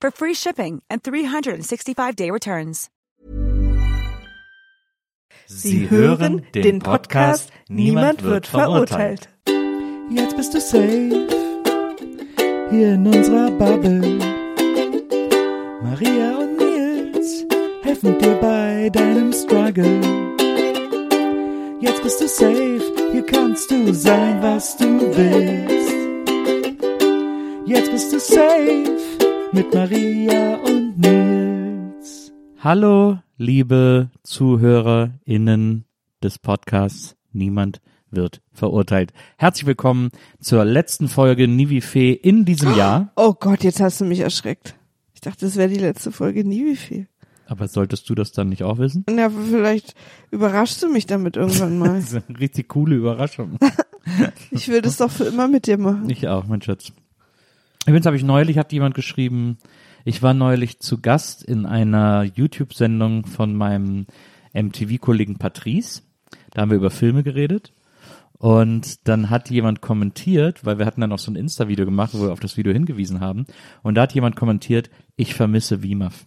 for free shipping and 365-day returns. Sie hören den Podcast Niemand wird verurteilt. Jetzt bist du safe hier in unserer Bubble. Maria und Nils helfen dir bei deinem Struggle. Jetzt bist du safe, hier kannst du sein, was du willst. Jetzt bist du safe mit Maria und Nils. Hallo, liebe ZuhörerInnen des Podcasts Niemand wird verurteilt. Herzlich willkommen zur letzten Folge Nivifee in diesem Jahr. Oh Gott, jetzt hast du mich erschreckt. Ich dachte, das wäre die letzte Folge viel. Aber solltest du das dann nicht auch wissen? Na, vielleicht überraschst du mich damit irgendwann mal. Das ist eine richtig coole Überraschung. Ich will das doch für immer mit dir machen. Ich auch, mein Schatz. Übrigens habe ich neulich, hat jemand geschrieben, ich war neulich zu Gast in einer YouTube-Sendung von meinem MTV-Kollegen Patrice. Da haben wir über Filme geredet. Und dann hat jemand kommentiert, weil wir hatten dann auch so ein Insta-Video gemacht, wo wir auf das Video hingewiesen haben. Und da hat jemand kommentiert, ich vermisse WIMAF.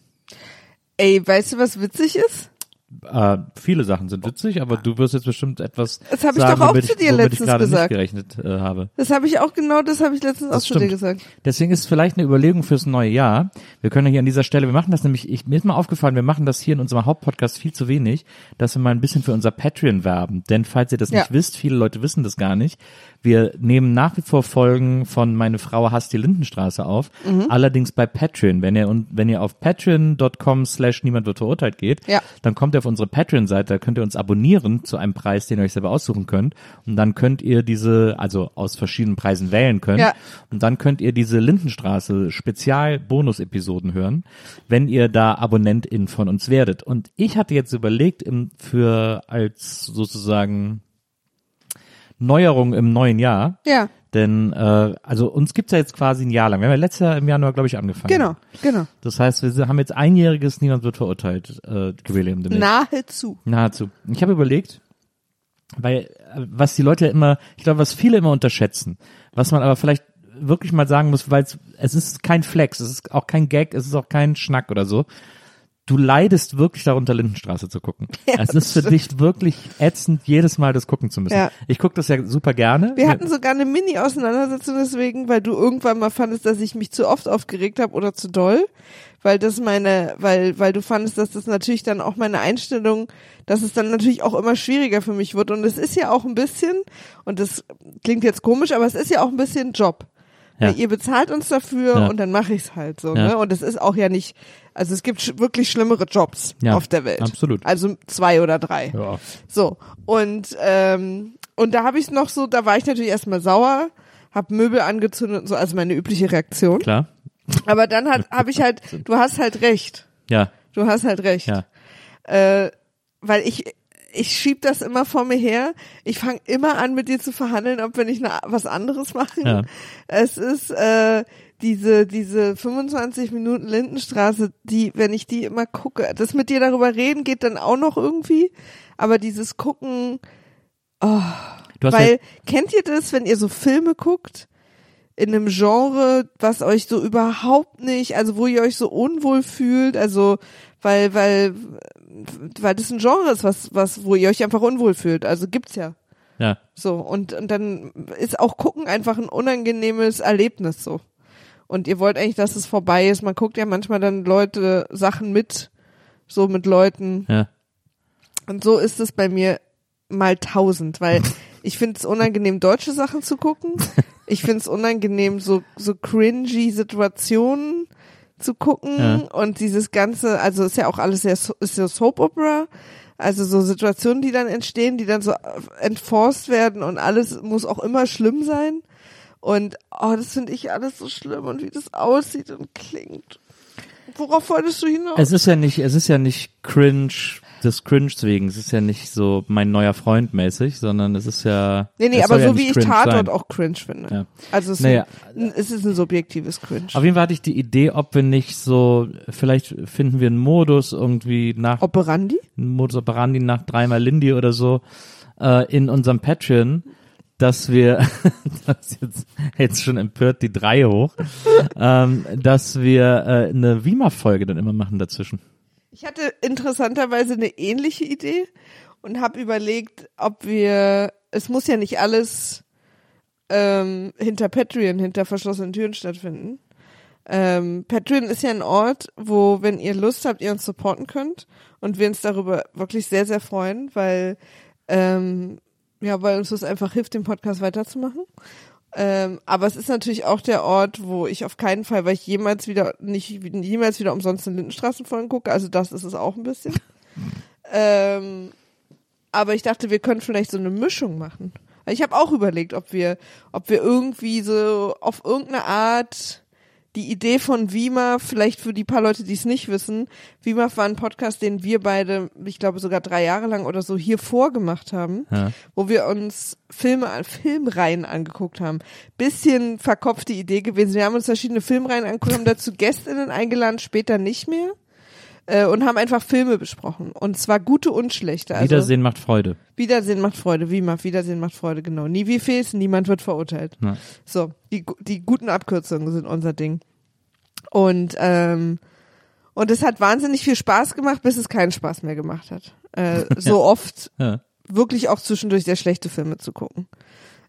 Ey, weißt du, was witzig ist? Äh, viele Sachen sind witzig, aber du wirst jetzt bestimmt etwas Das hab ich sagen, doch auch zu dir letztens ich gerade gesagt. nicht gerechnet äh, habe. Das habe ich auch genau, das habe ich letztens auch Das zu dir stimmt. gesagt. Deswegen ist vielleicht eine Überlegung fürs neue Jahr. Wir können ja hier an dieser Stelle, wir machen das nämlich, ich, mir ist mal aufgefallen, wir machen das hier in unserem Hauptpodcast viel zu wenig, dass wir mal ein bisschen für unser Patreon werben. Denn falls ihr das Ja. nicht wisst, viele Leute wissen das gar nicht, wir nehmen nach wie vor Folgen von Meine Frau hasst die Lindenstraße auf, Mhm. allerdings bei Patreon. Wenn ihr, und wenn ihr auf patreon.com slash niemand wird verurteilt geht, Ja. dann kommt ihr auf unsere Patreon-Seite, da könnt ihr uns abonnieren zu einem Preis, den ihr euch selber aussuchen könnt. Und dann könnt ihr diese, also aus verschiedenen Preisen wählen können. Ja. Und dann könnt ihr diese Lindenstraße Spezial-Bonus-Episoden hören, wenn ihr da Abonnentin von uns werdet. Und ich hatte jetzt überlegt, im, für als sozusagen Neuerung im neuen Jahr, Ja, denn äh, also uns gibt's ja jetzt quasi ein Jahr lang. Wir haben ja letztes Jahr im Januar, glaube ich, angefangen. genau, genau. Das heißt, wir haben jetzt einjähriges Niemand wird verurteilt äh, Jubiläum demnächst. Nahezu. Nahezu. Ich habe überlegt, weil äh, was die Leute immer, ich glaube, was viele immer unterschätzen, was man aber vielleicht wirklich mal sagen muss, weil es ist kein Flex, es ist auch kein Gag, es ist auch kein Schnack oder so. Du leidest wirklich darunter, Lindenstraße zu gucken. es ist für dich wirklich ätzend, jedes Mal das gucken zu müssen. Ja. Ich gucke das ja super gerne. Wir hatten sogar eine Mini-Auseinandersetzung deswegen, weil du irgendwann mal fandest, dass ich mich zu oft aufgeregt habe oder zu doll, weil das meine, weil, weil du fandest, dass das natürlich dann auch meine Einstellung, dass es dann natürlich auch immer schwieriger für mich wird und es ist ja auch ein bisschen, und das klingt jetzt komisch, aber es ist ja auch ein bisschen Job. Ja. Weil Ihr bezahlt uns dafür Ja. und dann mache ich's halt so, Ja. ne? Und es ist auch ja nicht, also es gibt sch wirklich schlimmere Jobs auf der Welt. absolut. Also zwei oder drei. ja. So, und, ähm, und da habe ich noch so, da war ich natürlich erstmal sauer, hab Möbel angezündet und so, also meine übliche Reaktion. Klar. Aber dann hat, habe ich halt, du hast halt recht. Ja, Du hast halt recht. ja. Äh, weil ich, ich schieb das immer vor mir her. Ich fange immer an, mit dir zu verhandeln, ob wir nicht was anderes machen. Ja. Es ist äh, diese, diese 25 Minuten Lindenstraße, die, wenn ich die immer gucke, das mit dir darüber reden geht dann auch noch irgendwie, aber dieses Gucken, hast weil, ja, kennt ihr das, wenn ihr so Filme guckt? In einem Genre, was euch so überhaupt nicht, also wo ihr euch so unwohl fühlt, also weil, weil, weil das ein Genre ist, was, was, wo ihr euch einfach unwohl fühlt. Also gibt's ja. ja. So, und, und dann ist auch gucken einfach ein unangenehmes Erlebnis so. Und ihr wollt eigentlich, dass es vorbei ist. Man guckt ja manchmal dann Leute Sachen mit, so mit Leuten. Ja. Und so ist es bei mir mal tausend, weil ich finde es unangenehm, deutsche Sachen zu gucken. Ich finde es unangenehm, so, so cringy Situationen zu gucken Ja. und dieses ganze, also ist ja auch alles sehr, so- ist ja Soap Opera, also so Situationen, die dann entstehen, die dann so enforced werden und alles muss auch immer schlimm sein. Und oh, das finde ich alles so schlimm und wie das aussieht und klingt. Worauf wolltest du hinaus? Es ist ja nicht, es ist ja nicht cringe des Cringe wegen. Es ist ja nicht so mein neuer Freund mäßig, sondern es ist ja. Nee, nee, aber soll ja so wie ich Tatort sein. auch cringe finde. Ja. Also es, Naja. ist ein, es ist ein subjektives Cringe. Auf jeden Fall hatte ich die Idee, ob wir nicht so, vielleicht finden wir einen Modus irgendwie nach, Operandi? einen Modus operandi nach dreimal Lindy oder so, äh, in unserem Patreon, dass wir, das jetzt, jetzt schon empört die drei hoch, ähm, dass wir äh, eine Wima-Folge dann immer machen dazwischen. Ich hatte interessanterweise eine ähnliche Idee und habe überlegt, ob wir, es muss ja nicht alles ähm, hinter Patreon, hinter verschlossenen Türen stattfinden. Ähm, Patreon ist ja ein Ort, wo, wenn ihr Lust habt, ihr uns supporten könnt und wir uns darüber wirklich sehr, sehr freuen, weil ähm, ja, weil uns das einfach hilft, den Podcast weiterzumachen. Ähm, aber es ist natürlich auch der Ort, wo ich auf keinen Fall, weil ich jemals wieder nicht jemals wieder umsonst in Lindenstraßenfolgen gucke, also das ist es auch ein bisschen. ähm, aber ich dachte, wir können vielleicht so eine Mischung machen. Ich habe auch überlegt, ob wir, ob wir irgendwie so auf irgendeine Art die Idee von Wima, vielleicht für die paar Leute, die es nicht wissen, Wima war ein Podcast, den wir beide, ich glaube sogar drei Jahre lang oder so hier vorgemacht haben, Ja. wo wir uns Filme, Filmreihen angeguckt haben. Bisschen verkopfte Idee gewesen. Wir haben uns verschiedene Filmreihen angeguckt, haben dazu Gästinnen eingeladen, später nicht mehr. Äh, und haben einfach Filme besprochen. Und zwar gute und schlechte. Also, Wiedersehen macht Freude. Wiedersehen macht Freude, wie macht Wiedersehen macht Freude, genau. Nie wie Fes, niemand wird verurteilt. Ja. So, die, die guten Abkürzungen sind unser Ding. Und, ähm, und es hat wahnsinnig viel Spaß gemacht, bis es keinen Spaß mehr gemacht hat. Äh, so oft Ja. wirklich auch zwischendurch sehr schlechte Filme zu gucken.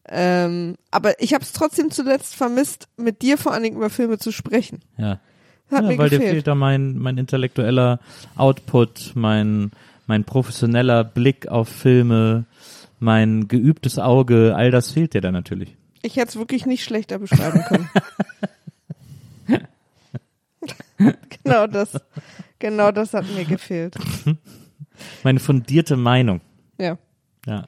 Ähm, aber ich habe es trotzdem zuletzt vermisst, mit dir vor allen Dingen über Filme zu sprechen. Ja. Hat ja, mir weil dir gefehlt. fehlt da mein, mein intellektueller Output, mein, mein professioneller Blick auf Filme, mein geübtes Auge, all das fehlt dir da natürlich. Ich hätte es wirklich nicht schlechter beschreiben können. genau das, genau das hat mir gefehlt. Meine fundierte Meinung. Ja, Ja.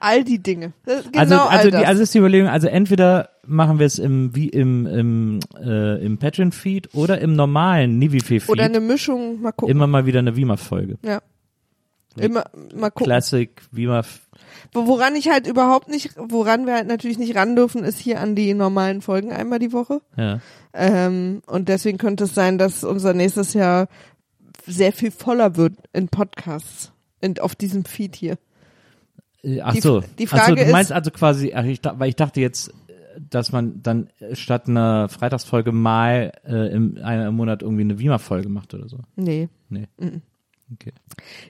All die Dinge. Das- Genau also, also, die, also ist die Überlegung, also entweder machen wir es im, wie im, im, äh, im Patreon-Feed oder im normalen Nivife-Feed. Oder eine Mischung, mal gucken. Immer mal wieder eine Wima-Folge. Ja. Immer mal gucken. Classic Wima. Wo- Woran ich halt überhaupt nicht, woran wir halt natürlich nicht ran dürfen, ist hier an die normalen Folgen einmal die Woche. Ja. Ähm, und deswegen könnte es sein, dass unser nächstes Jahr sehr viel voller wird in Podcasts. In, auf diesem Feed hier. Äh, Ach Die- so. die Ach so, Frage du meinst ist- also quasi, ach, ich, weil ich dachte jetzt, dass man dann statt einer Freitagsfolge mal äh, im, einer im Monat irgendwie eine Wima-Folge macht oder so. Nee. Nee. Okay.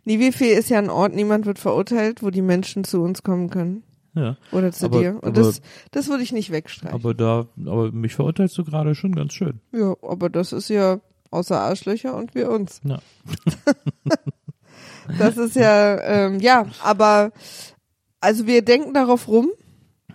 Nivefe ist ja ein Ort, niemand wird verurteilt, wo die Menschen zu uns kommen können. Ja. Oder zu Aber- dir. Und aber- das, das würde ich nicht wegstreichen. Aber da, aber mich verurteilst du gerade schon ganz schön. ja, aber das ist ja außer Arschlöcher und wir uns. Ja. Das ist ja, ähm, ja, aber also wir denken darauf rum,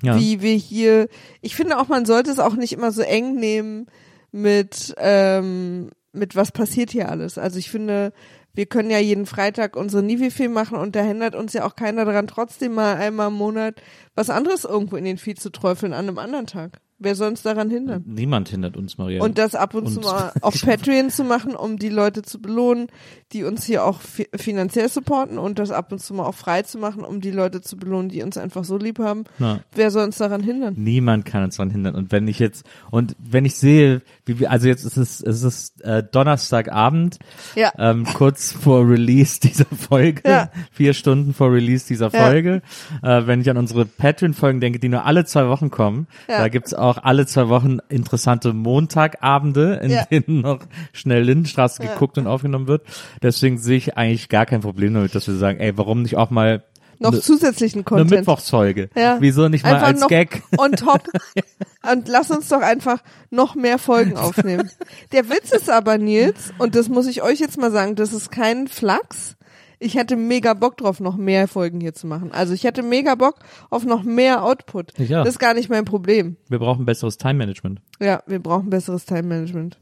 Ja. wie wir hier, ich finde auch, man sollte es auch nicht immer so eng nehmen mit, ähm, mit was passiert hier alles. Also ich finde, wir können ja jeden Freitag unsere Nivi-Film machen und da hindert uns ja auch keiner daran, trotzdem mal einmal im Monat was anderes irgendwo in den Feed zu träufeln an einem anderen Tag. Wer soll uns daran hindern? Niemand hindert uns, Maria. Und das ab und, zu Und- mal auf Patreon zu machen, um die Leute zu belohnen, die uns hier auch fi finanziell supporten und das ab und zu mal auch frei zu machen, um die Leute zu belohnen, die uns einfach so lieb haben. Na. Wer soll uns daran hindern? Niemand kann uns daran hindern. Und wenn ich jetzt, und wenn ich sehe, wie wir, also jetzt ist es, es ist äh, Donnerstagabend, Ja. ähm, kurz vor Release dieser Folge, Ja. vier Stunden vor Release dieser Ja. Folge. Äh, wenn ich an unsere Patreon-Folgen denke, die nur alle zwei Wochen kommen, Ja. da gibt's auch alle zwei Wochen interessante Montagabende, in Ja. denen noch schnell Lindenstraße geguckt und aufgenommen wird. Deswegen sehe ich eigentlich gar kein Problem damit, dass wir sagen, ey, warum nicht auch mal noch Ne- zusätzlichen Eine Content. Mittwochsfolge. Ja. Wieso nicht mal einfach als noch Gag? on top. Und lass uns doch einfach noch mehr Folgen aufnehmen. Der Witz ist aber, Nils, und das muss ich euch jetzt mal sagen, das ist kein Flachs. Ich hätte mega Bock drauf, noch mehr Folgen hier zu machen. Also ich hätte mega Bock auf noch mehr Output. Ja. Das ist gar nicht mein Problem. Wir brauchen besseres Time-Management. Ja, wir brauchen besseres Time-Management.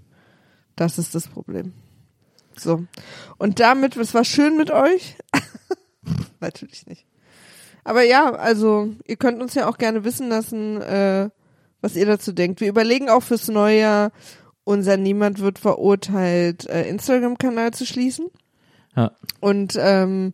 Das ist das Problem. So. Und damit, es war schön mit euch. Natürlich nicht. Aber ja, also ihr könnt uns ja auch gerne wissen lassen, äh, was ihr dazu denkt. Wir überlegen auch fürs neue Jahr, unser Niemand wird verurteilt äh, Instagram-Kanal zu schließen Ja. und ähm,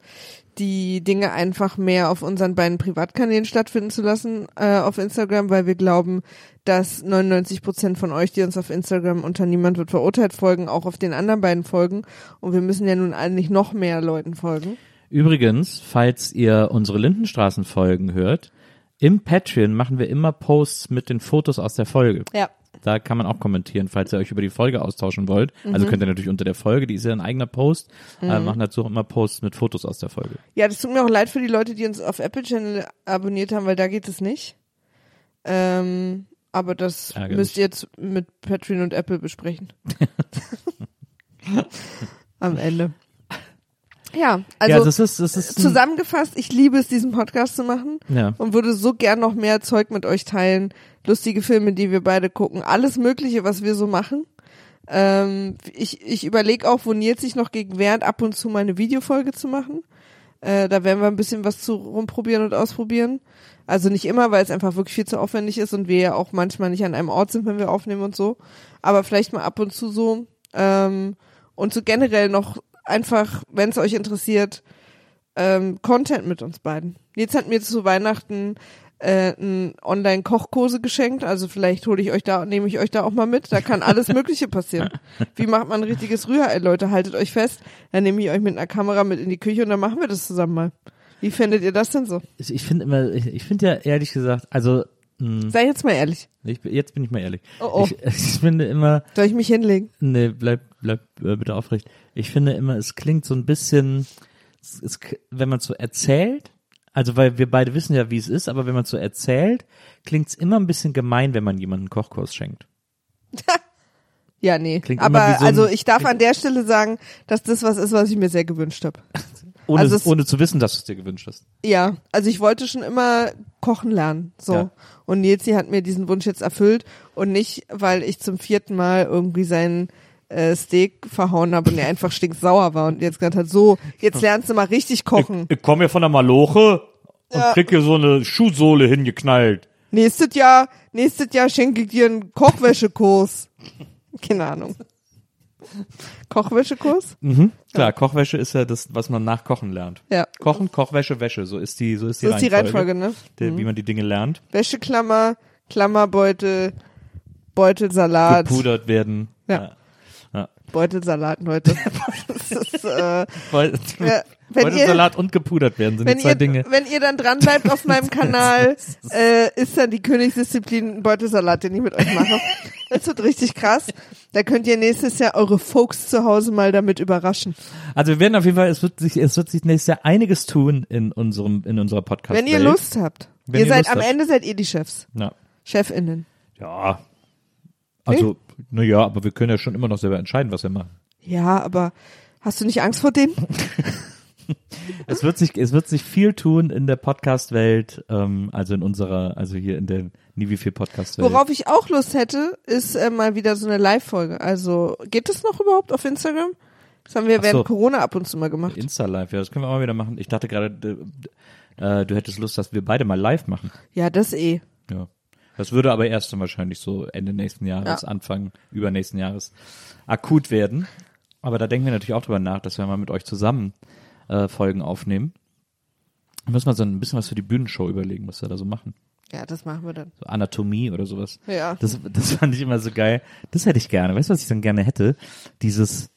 die Dinge einfach mehr auf unseren beiden Privatkanälen stattfinden zu lassen äh, auf Instagram, weil wir glauben, dass 99 Prozent von euch, die uns auf Instagram unter Niemand wird verurteilt folgen, auch auf den anderen beiden folgen und wir müssen ja nun eigentlich noch mehr Leuten folgen. Übrigens, falls ihr unsere Lindenstraßen-Folgen hört, im Patreon machen wir immer Posts mit den Fotos aus der Folge. Ja. Da kann man auch kommentieren, falls ihr euch über die Folge austauschen wollt. Mhm. Also könnt ihr natürlich unter der Folge, die ist ja ein eigener Post, äh, machen dazu auch immer Posts mit Fotos aus der Folge. Ja, das tut mir auch leid für die Leute, die uns auf Apple Channel abonniert haben, weil da geht es nicht. Ähm, aber das Ärgerlich. müsst ihr jetzt mit Patreon und Apple besprechen. Am Ende. Ja, also ja, das ist, das ist zusammengefasst, ich liebe es, diesen Podcast zu machen Ja. und würde so gern noch mehr Zeug mit euch teilen. Lustige Filme, die wir beide gucken, alles Mögliche, was wir so machen. Ähm, ich ich überlege auch, wo Nils sich noch gegen wehrt, ab und zu mal eine Videofolge zu machen. Äh, da werden wir ein bisschen was zu rumprobieren und ausprobieren. Also nicht immer, weil es einfach wirklich viel zu aufwendig ist und wir ja auch manchmal nicht an einem Ort sind, wenn wir aufnehmen und so. Aber vielleicht mal ab und zu so. Ähm, und so generell noch einfach, wenn es euch interessiert, ähm, Content mit uns beiden. Nils hat mir zu Weihnachten äh, einen Online-Kochkurse geschenkt, also vielleicht hole ich euch da, nehme ich euch da auch mal mit. Da kann alles Mögliche passieren. Wie macht man ein richtiges Rührei, Leute? Haltet euch fest. Dann nehme ich euch mit einer Kamera mit in die Küche und dann machen wir das zusammen mal. Wie findet ihr das denn so? ich, ich finde immer, ich, ich finde ja ehrlich gesagt, also mh, Sei jetzt mal ehrlich. ich, jetzt bin ich mal ehrlich. Oh, oh. Ich, ich finde immer, Soll ich mich hinlegen? Nee, bleib, bleib äh, bitte aufrecht. Ich finde immer, es klingt so ein bisschen, es, es, wenn man so erzählt, also weil wir beide wissen ja, wie es ist, aber wenn man so erzählt, klingt's immer ein bisschen gemein, wenn man jemanden Kochkurs schenkt. Ja, nee. Klingt Aber so ein- also ich darf an der Stelle sagen, dass das was ist, was ich mir sehr gewünscht habe. Ohne, Also es- ohne zu wissen, dass du es dir gewünscht hast. Ja, also ich wollte schon immer kochen lernen. So. Ja. Und Nilsi hat mir diesen Wunsch jetzt erfüllt und nicht, weil ich zum vierten Mal irgendwie sein äh, Steak verhauen habe und er einfach stinksauer war und jetzt gesagt hat, so, jetzt lernst du mal richtig kochen. Ich komme ja von der Maloche und Ja. krieg hier so eine Schuhsohle hingeknallt. Nächstes Jahr, nächstes Jahr schenke ich dir einen Kochwäschekurs. Keine Ahnung. Kochwäschekurs? Klar, Kochwäsche ist ja das, was man nach Kochen lernt. Ja. Kochen, Kochwäsche, Wäsche, so ist die, so ist die So ist die Reihenfolge, Reihenfolge, ne? der, wie man die Dinge lernt. Wäscheklammer, Klammerbeutel, Beutelsalat. Gepudert werden. Ja. Beutelsalat, Leute. das ist, äh, Ja, wenn weil ihr- Salat und gepudert werden sind wenn die zwei ihr, Dinge. wenn ihr dann dran bleibt auf meinem Kanal, äh, ist dann die Königsdisziplin ein Beutelsalat, den ich mit euch mache. Das wird richtig krass. Da könnt ihr nächstes Jahr eure Folks zu Hause mal damit überraschen. Also wir werden auf jeden Fall, es wird sich, es wird sich nächstes Jahr einiges tun in unserem, in unserer Podcast. Wenn ihr Lust habt. Wenn ihr ihr seid Lust am habt. Ende seid ihr die Chefs. Ja. Chefinnen. ja. Also, na ja, aber wir können ja schon immer noch selber entscheiden, was wir machen. Ja, aber hast du nicht Angst vor denen? Es wird sich, es wird sich viel tun in der Podcast-Welt, ähm, also in unserer, also hier in der nie wie viel Podcast-Welt. Worauf ich auch Lust hätte, ist äh, mal wieder so eine Live-Folge. Also, geht das noch überhaupt auf Instagram? Das haben wir Ach während so. Corona ab und zu mal gemacht. Insta-Live, ja, das können wir auch mal wieder machen. Ich dachte gerade, äh, du hättest Lust, dass wir beide mal live machen. Ja, das eh. Ja. Das würde aber erst dann wahrscheinlich so Ende nächsten Jahres, Ja. Anfang übernächsten Jahres akut werden. Aber da denken wir natürlich auch drüber nach, dass wir mal mit euch zusammen äh, Folgen aufnehmen. Da müssen wir so ein bisschen was für die Bühnenshow überlegen, was wir da so machen. Ja, das machen wir dann. So Anatomie oder sowas. Ja. Das, das fand ich immer so geil. Das hätte ich gerne. Weißt du, was ich dann gerne hätte? Dieses,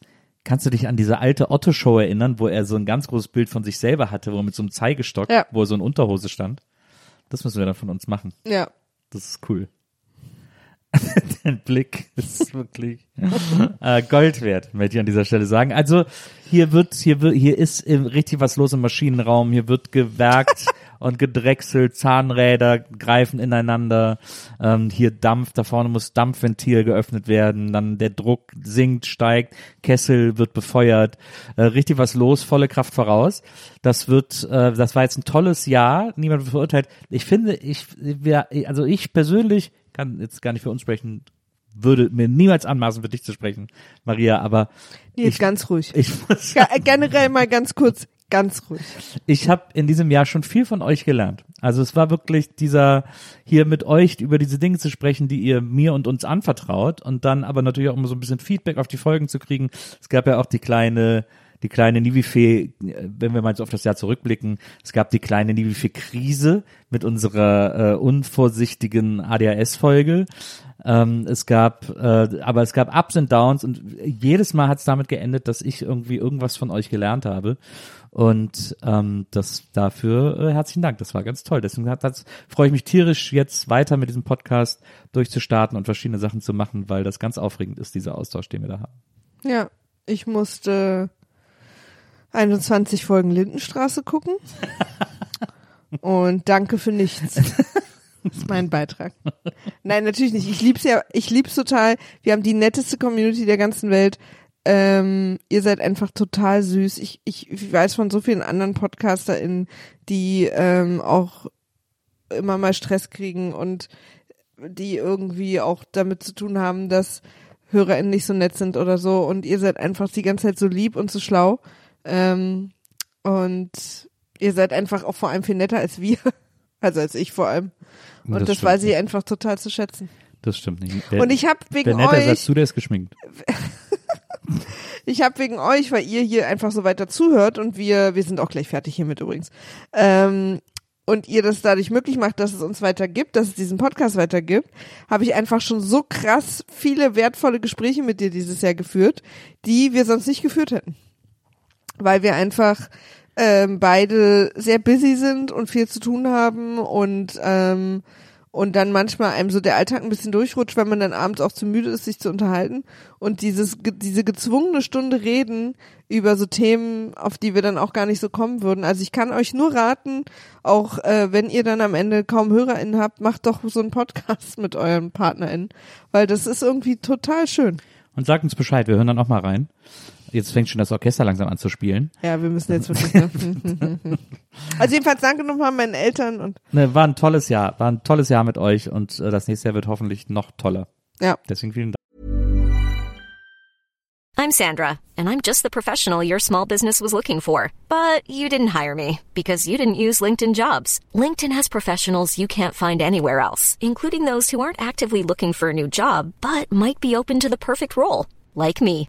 kannst du dich an diese alte Otto-Show erinnern, wo er so ein ganz großes Bild von sich selber hatte, wo er mit so einem Zeigestock, Ja. wo er so in Unterhose stand? Das müssen wir dann von uns machen. Ja. Das ist cool. Dein Blick ist wirklich äh, Gold wert, möchte ich an dieser Stelle sagen. Also hier wird, hier wird, hier ist äh, richtig was los im Maschinenraum. Hier wird gewerkt und gedrechselt, Zahnräder greifen ineinander. Ähm, hier Dampf, da vorne muss Dampfventil geöffnet werden. Dann der Druck sinkt, steigt, Kessel wird befeuert. Äh, richtig was los, volle Kraft voraus. Das wird, äh, das war jetzt ein tolles Jahr. Niemand wird verurteilt. Ich finde, ich, wir, also ich persönlich kann jetzt gar nicht für uns sprechen, würde mir niemals anmaßen, für dich zu sprechen, Maria, aber Jetzt ich, ganz ruhig. ich muss, Ja, generell mal ganz kurz, ganz ruhig. ich habe in diesem Jahr schon viel von euch gelernt. Also es war wirklich dieser hier mit euch über diese Dinge zu sprechen, die ihr mir und uns anvertraut und dann aber natürlich auch immer so ein bisschen Feedback auf die Folgen zu kriegen. Es gab ja auch die kleine die kleine Nivifee, wenn wir mal so auf das Jahr zurückblicken, es gab die kleine Nivifee-Krise mit unserer äh, unvorsichtigen ADHS-Folge. Ähm, es gab, äh, aber es gab Ups und Downs und jedes Mal hat es damit geendet, dass ich irgendwie irgendwas von euch gelernt habe. Und ähm, das dafür äh, herzlichen Dank. Das war ganz toll. Deswegen hat, das, freue ich mich tierisch, jetzt weiter mit diesem Podcast durchzustarten und verschiedene Sachen zu machen, weil das ganz aufregend ist, dieser Austausch, den wir da haben. Ja, ich musste 21 Folgen Lindenstraße gucken. Und danke für nichts. Das ist mein Beitrag. Nein, natürlich nicht. Ich lieb's ja, ich lieb's total. Wir haben die netteste Community der ganzen Welt. Ähm, ihr seid einfach total süß. Ich, ich, ich weiß von so vielen anderen PodcasterInnen, die ähm, auch immer mal Stress kriegen und die irgendwie auch damit zu tun haben, dass HörerInnen nicht so nett sind oder so. Und ihr seid einfach die ganze Zeit so lieb und so schlau. Ähm, und ihr seid einfach auch vor allem viel netter als wir. Also als ich vor allem. Und Das das, weiß ich nicht. einfach total zu schätzen. Das stimmt nicht. Der, Und ich habe der wegen nette euch, Satz, du, der ist geschminkt. ich habe wegen euch, weil ihr hier einfach so weiter zuhört und wir, wir sind auch gleich fertig hiermit übrigens. Ähm, und ihr das dadurch möglich macht, dass es uns weiter gibt, dass es diesen Podcast weiter gibt, habe ich einfach schon so krass viele wertvolle Gespräche mit dir dieses Jahr geführt, die wir sonst nicht geführt hätten. Weil wir einfach ähm, beide sehr busy sind und viel zu tun haben und ähm, und dann manchmal einem so der Alltag ein bisschen durchrutscht, weil man dann abends auch zu müde ist, sich zu unterhalten und dieses diese gezwungene Stunde reden über so Themen, auf die wir dann auch gar nicht so kommen würden. Also ich kann euch nur raten, auch äh, wenn ihr dann am Ende kaum HörerInnen habt, macht doch so einen Podcast mit euren PartnerInnen, weil das ist irgendwie total schön. Und sagt uns Bescheid, wir hören dann auch mal rein. Jetzt fängt schon das Orchester langsam an zu spielen. Ja, wir müssen jetzt wirklich. Also jedenfalls danke nochmal meinen Eltern und Ne, war ein tolles Jahr, war ein tolles Jahr mit euch und äh, das nächste Jahr wird hoffentlich noch toller. ja. Deswegen vielen Dank. I'm Sandra, and I'm just the professional your small business was looking for. But you didn't hire me because you didn't use LinkedIn jobs. LinkedIn has professionals you can't find anywhere else, including those who aren't actively looking for a new job but might be open to the perfect role, like me.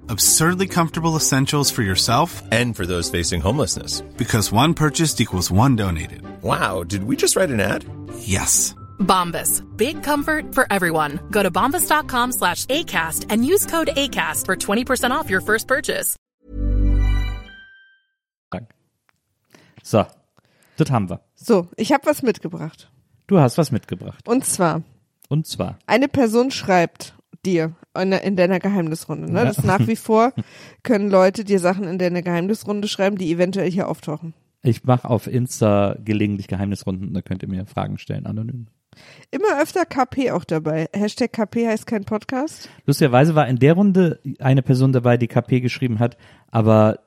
Absurdly comfortable essentials for yourself And for those facing homelessness. because one purchased equals one donated. Wow, did we just write an ad? Yes. Bombas. Big comfort for everyone. Go to bombas.com slash ACAST and use code ACAST for 20% off your first purchase. So, das haben wir. So, ich habe was mitgebracht. Du hast was mitgebracht. Und zwar, Und zwar, eine Person schreibt dir in, in deiner Geheimnisrunde. Ne? Ja. Das ist nach wie vor können Leute dir Sachen in deine Geheimnisrunde schreiben, die eventuell hier auftauchen. ich mache auf Insta gelegentlich Geheimnisrunden, da könnt ihr mir Fragen stellen, anonym. Immer öfter KP auch dabei. Hashtag KP heißt kein Podcast. Lustigerweise war in der Runde eine Person dabei, die KP geschrieben hat, aber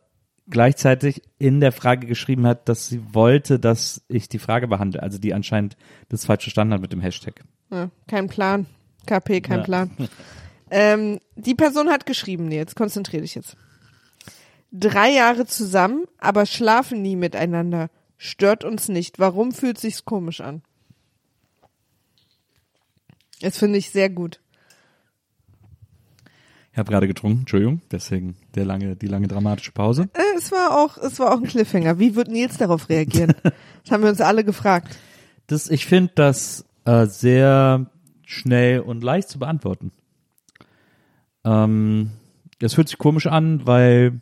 gleichzeitig in der Frage geschrieben hat, dass sie wollte, dass ich die Frage behandle, also die anscheinend das falsch verstanden hat mit dem Hashtag. Ja, kein Plan. KP, kein Ja. Plan. Ähm, die Person hat geschrieben, nee, jetzt konzentrier dich jetzt. Drei Jahre zusammen, aber schlafen nie miteinander. Stört uns nicht. Warum fühlt sich's komisch an? Das finde ich sehr gut. Ich habe gerade getrunken, Entschuldigung, deswegen der lange, die lange dramatische Pause. Äh, es war auch, es war auch ein Cliffhanger. Wie wird Nils darauf reagieren? Das haben wir uns alle gefragt. Das, ich finde das äh, sehr schnell und leicht zu beantworten. Ähm, das fühlt sich komisch an, weil,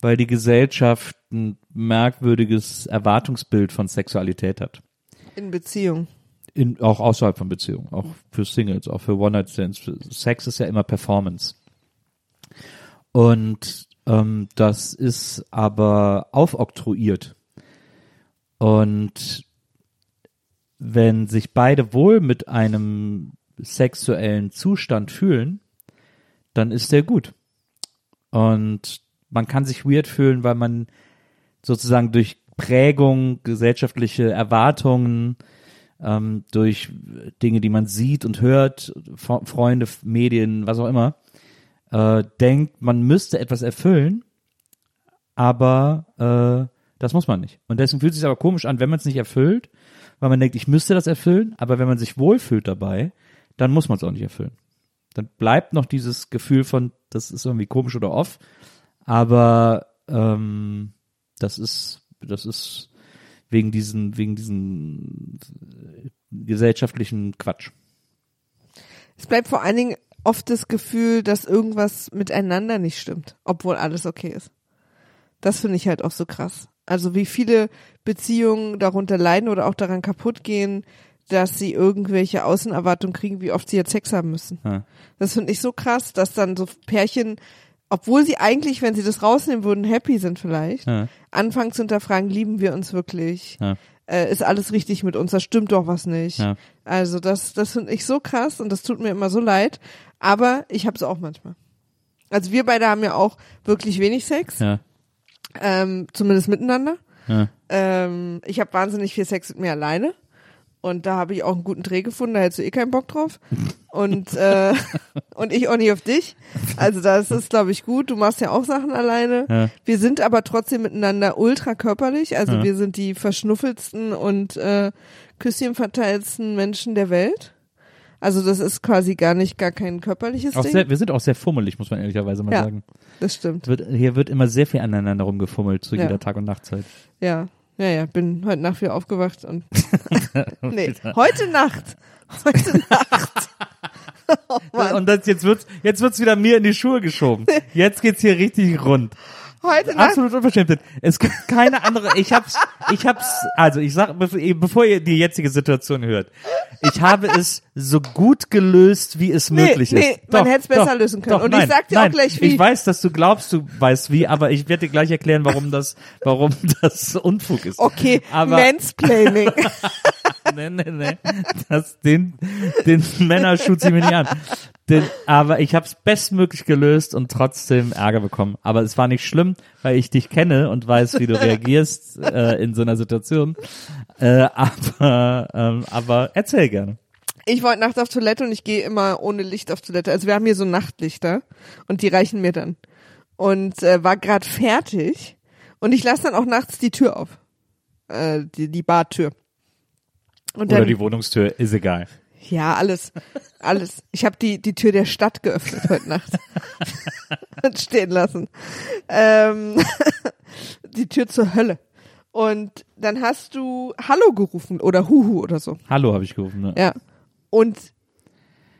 weil die Gesellschaft ein merkwürdiges Erwartungsbild von Sexualität hat. In Beziehung. In, auch außerhalb von Beziehungen, auch für Singles, auch für One-Night-Stands. Sex ist ja immer Performance. Und ähm, das ist aber aufoktroyiert. Und wenn sich beide wohl mit einem sexuellen Zustand fühlen, dann ist der gut. Und man kann sich weird fühlen, weil man sozusagen durch Prägung, gesellschaftliche Erwartungen, ähm, durch Dinge, die man sieht und hört, Freunde, Medien, was auch immer, äh, denkt, man müsste etwas erfüllen, aber äh, das muss man nicht. Und deswegen fühlt es sich aber komisch an, wenn man es nicht erfüllt, weil man denkt, ich müsste das erfüllen, aber wenn man sich wohlfühlt dabei, dann muss man es auch nicht erfüllen. Dann bleibt noch dieses Gefühl von, das ist irgendwie komisch oder off, aber ähm, das ist, das ist wegen diesen, wegen diesen äh, gesellschaftlichen Quatsch. Es bleibt vor allen Dingen oft das Gefühl, dass irgendwas miteinander nicht stimmt, obwohl alles okay ist. Das finde ich halt auch so krass. Also wie viele Beziehungen darunter leiden oder auch daran kaputt gehen, dass sie irgendwelche Außenerwartungen kriegen, wie oft sie jetzt Sex haben müssen. Ja. Das finde ich so krass, dass dann so Pärchen, obwohl sie eigentlich, wenn sie das rausnehmen würden, happy sind vielleicht, Ja. anfangen zu hinterfragen, lieben wir uns wirklich? Ja. Äh, ist alles richtig mit uns? Da stimmt doch was nicht. Ja. Also das, das finde ich so krass und das tut mir immer so leid. Aber ich habe es auch manchmal. Also wir beide haben ja auch wirklich wenig Sex, ähm, zumindest miteinander. Ähm, ich habe wahnsinnig viel Sex mit mir alleine. Und da habe ich auch einen guten Dreh gefunden, da hättest du eh keinen Bock drauf. Und, äh, und ich auch nicht auf dich. Also das ist, glaube ich, gut. Du machst ja auch Sachen alleine. Ja. Wir sind aber trotzdem miteinander ultra körperlich. Also Ja. wir sind die verschnuffelsten und äh, küsschenverteiltsten Menschen der Welt. Also das ist quasi gar nicht gar kein körperliches Auch Ding. sehr, wir sind auch sehr fummelig, muss man ehrlicherweise mal Ja. sagen. das stimmt. Wird, hier wird immer sehr viel aneinander rumgefummelt zu jeder Tag- und Nachtzeit. Ja. Ja, ja, bin heute Nacht wieder aufgewacht und nee, heute Nacht. Heute Nacht. oh. Und das, jetzt wird's, jetzt wird's wieder mir in die Schuhe geschoben. Jetzt geht's hier richtig rund. Heute Nacht. Absolut unverschämt. Es gibt keine andere, ich hab's, ich hab's, also ich sag, bevor, ihr die jetzige Situation hört, ich habe es so gut gelöst, wie es Nee, möglich nee, ist. man hätte es besser lösen können. Und ich nein, sag dir auch nein, gleich, wie. Ich weiß, dass du glaubst, du weißt wie, aber ich werde dir gleich erklären, warum das, warum das Unfug ist. Okay, aber Mansplaining. nee, nee, nee. Das, den, den Männerschuh zieh mir nicht an. Den, aber ich habe es bestmöglich gelöst und trotzdem Ärger bekommen. Aber es war nicht schlimm, weil ich dich kenne und weiß, wie du reagierst äh, in so einer Situation. Äh, aber, ähm, aber erzähl gerne. Ich wollte nachts auf Toilette und ich gehe immer ohne Licht auf Toilette. Also wir haben hier so Nachtlichter und die reichen mir dann. Und äh, war gerade fertig und ich lasse dann auch nachts die Tür auf. Äh, die, die Badtür. Und Oder dann, die Wohnungstür, ist egal. Ja, alles. Alles. Ich habe die, die Tür der Stadt geöffnet heute Nacht. und stehen lassen. Ähm, die Tür zur Hölle. Und dann hast du Hallo gerufen oder Huhu oder so. Hallo habe ich gerufen. Ne? Ja. Und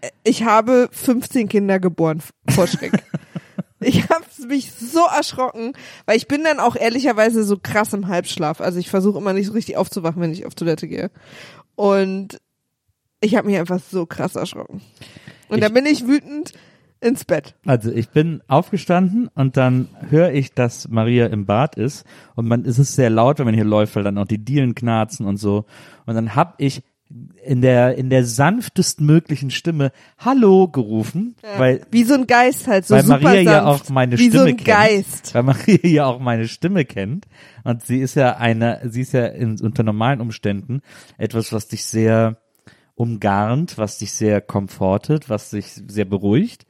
äh, ich habe 15 Kinder geboren vor Schreck. ich habe mich so erschrocken, weil ich bin dann auch ehrlicherweise so krass im Halbschlaf. Also ich versuche immer nicht so richtig aufzuwachen, wenn ich auf Toilette gehe. Und ich habe mich einfach so krass erschrocken. Und dann bin ich wütend ins Bett. Also ich bin aufgestanden und dann höre ich, dass Maria im Bad ist und man ist es sehr laut, wenn man hier läuft, weil dann auch die Dielen knarzen und so. Und dann hab ich in der in der sanftesten möglichen Stimme Hallo gerufen, weil Wie so ein Geist halt, so weil super Maria ja sanft. auch meine Wie Stimme so ein kennt. Geist. Weil Maria ja auch meine Stimme kennt und sie ist ja eine, sie ist ja in, unter normalen Umständen etwas, was dich sehr umgarnt, was dich sehr komfortet, was dich sehr beruhigt.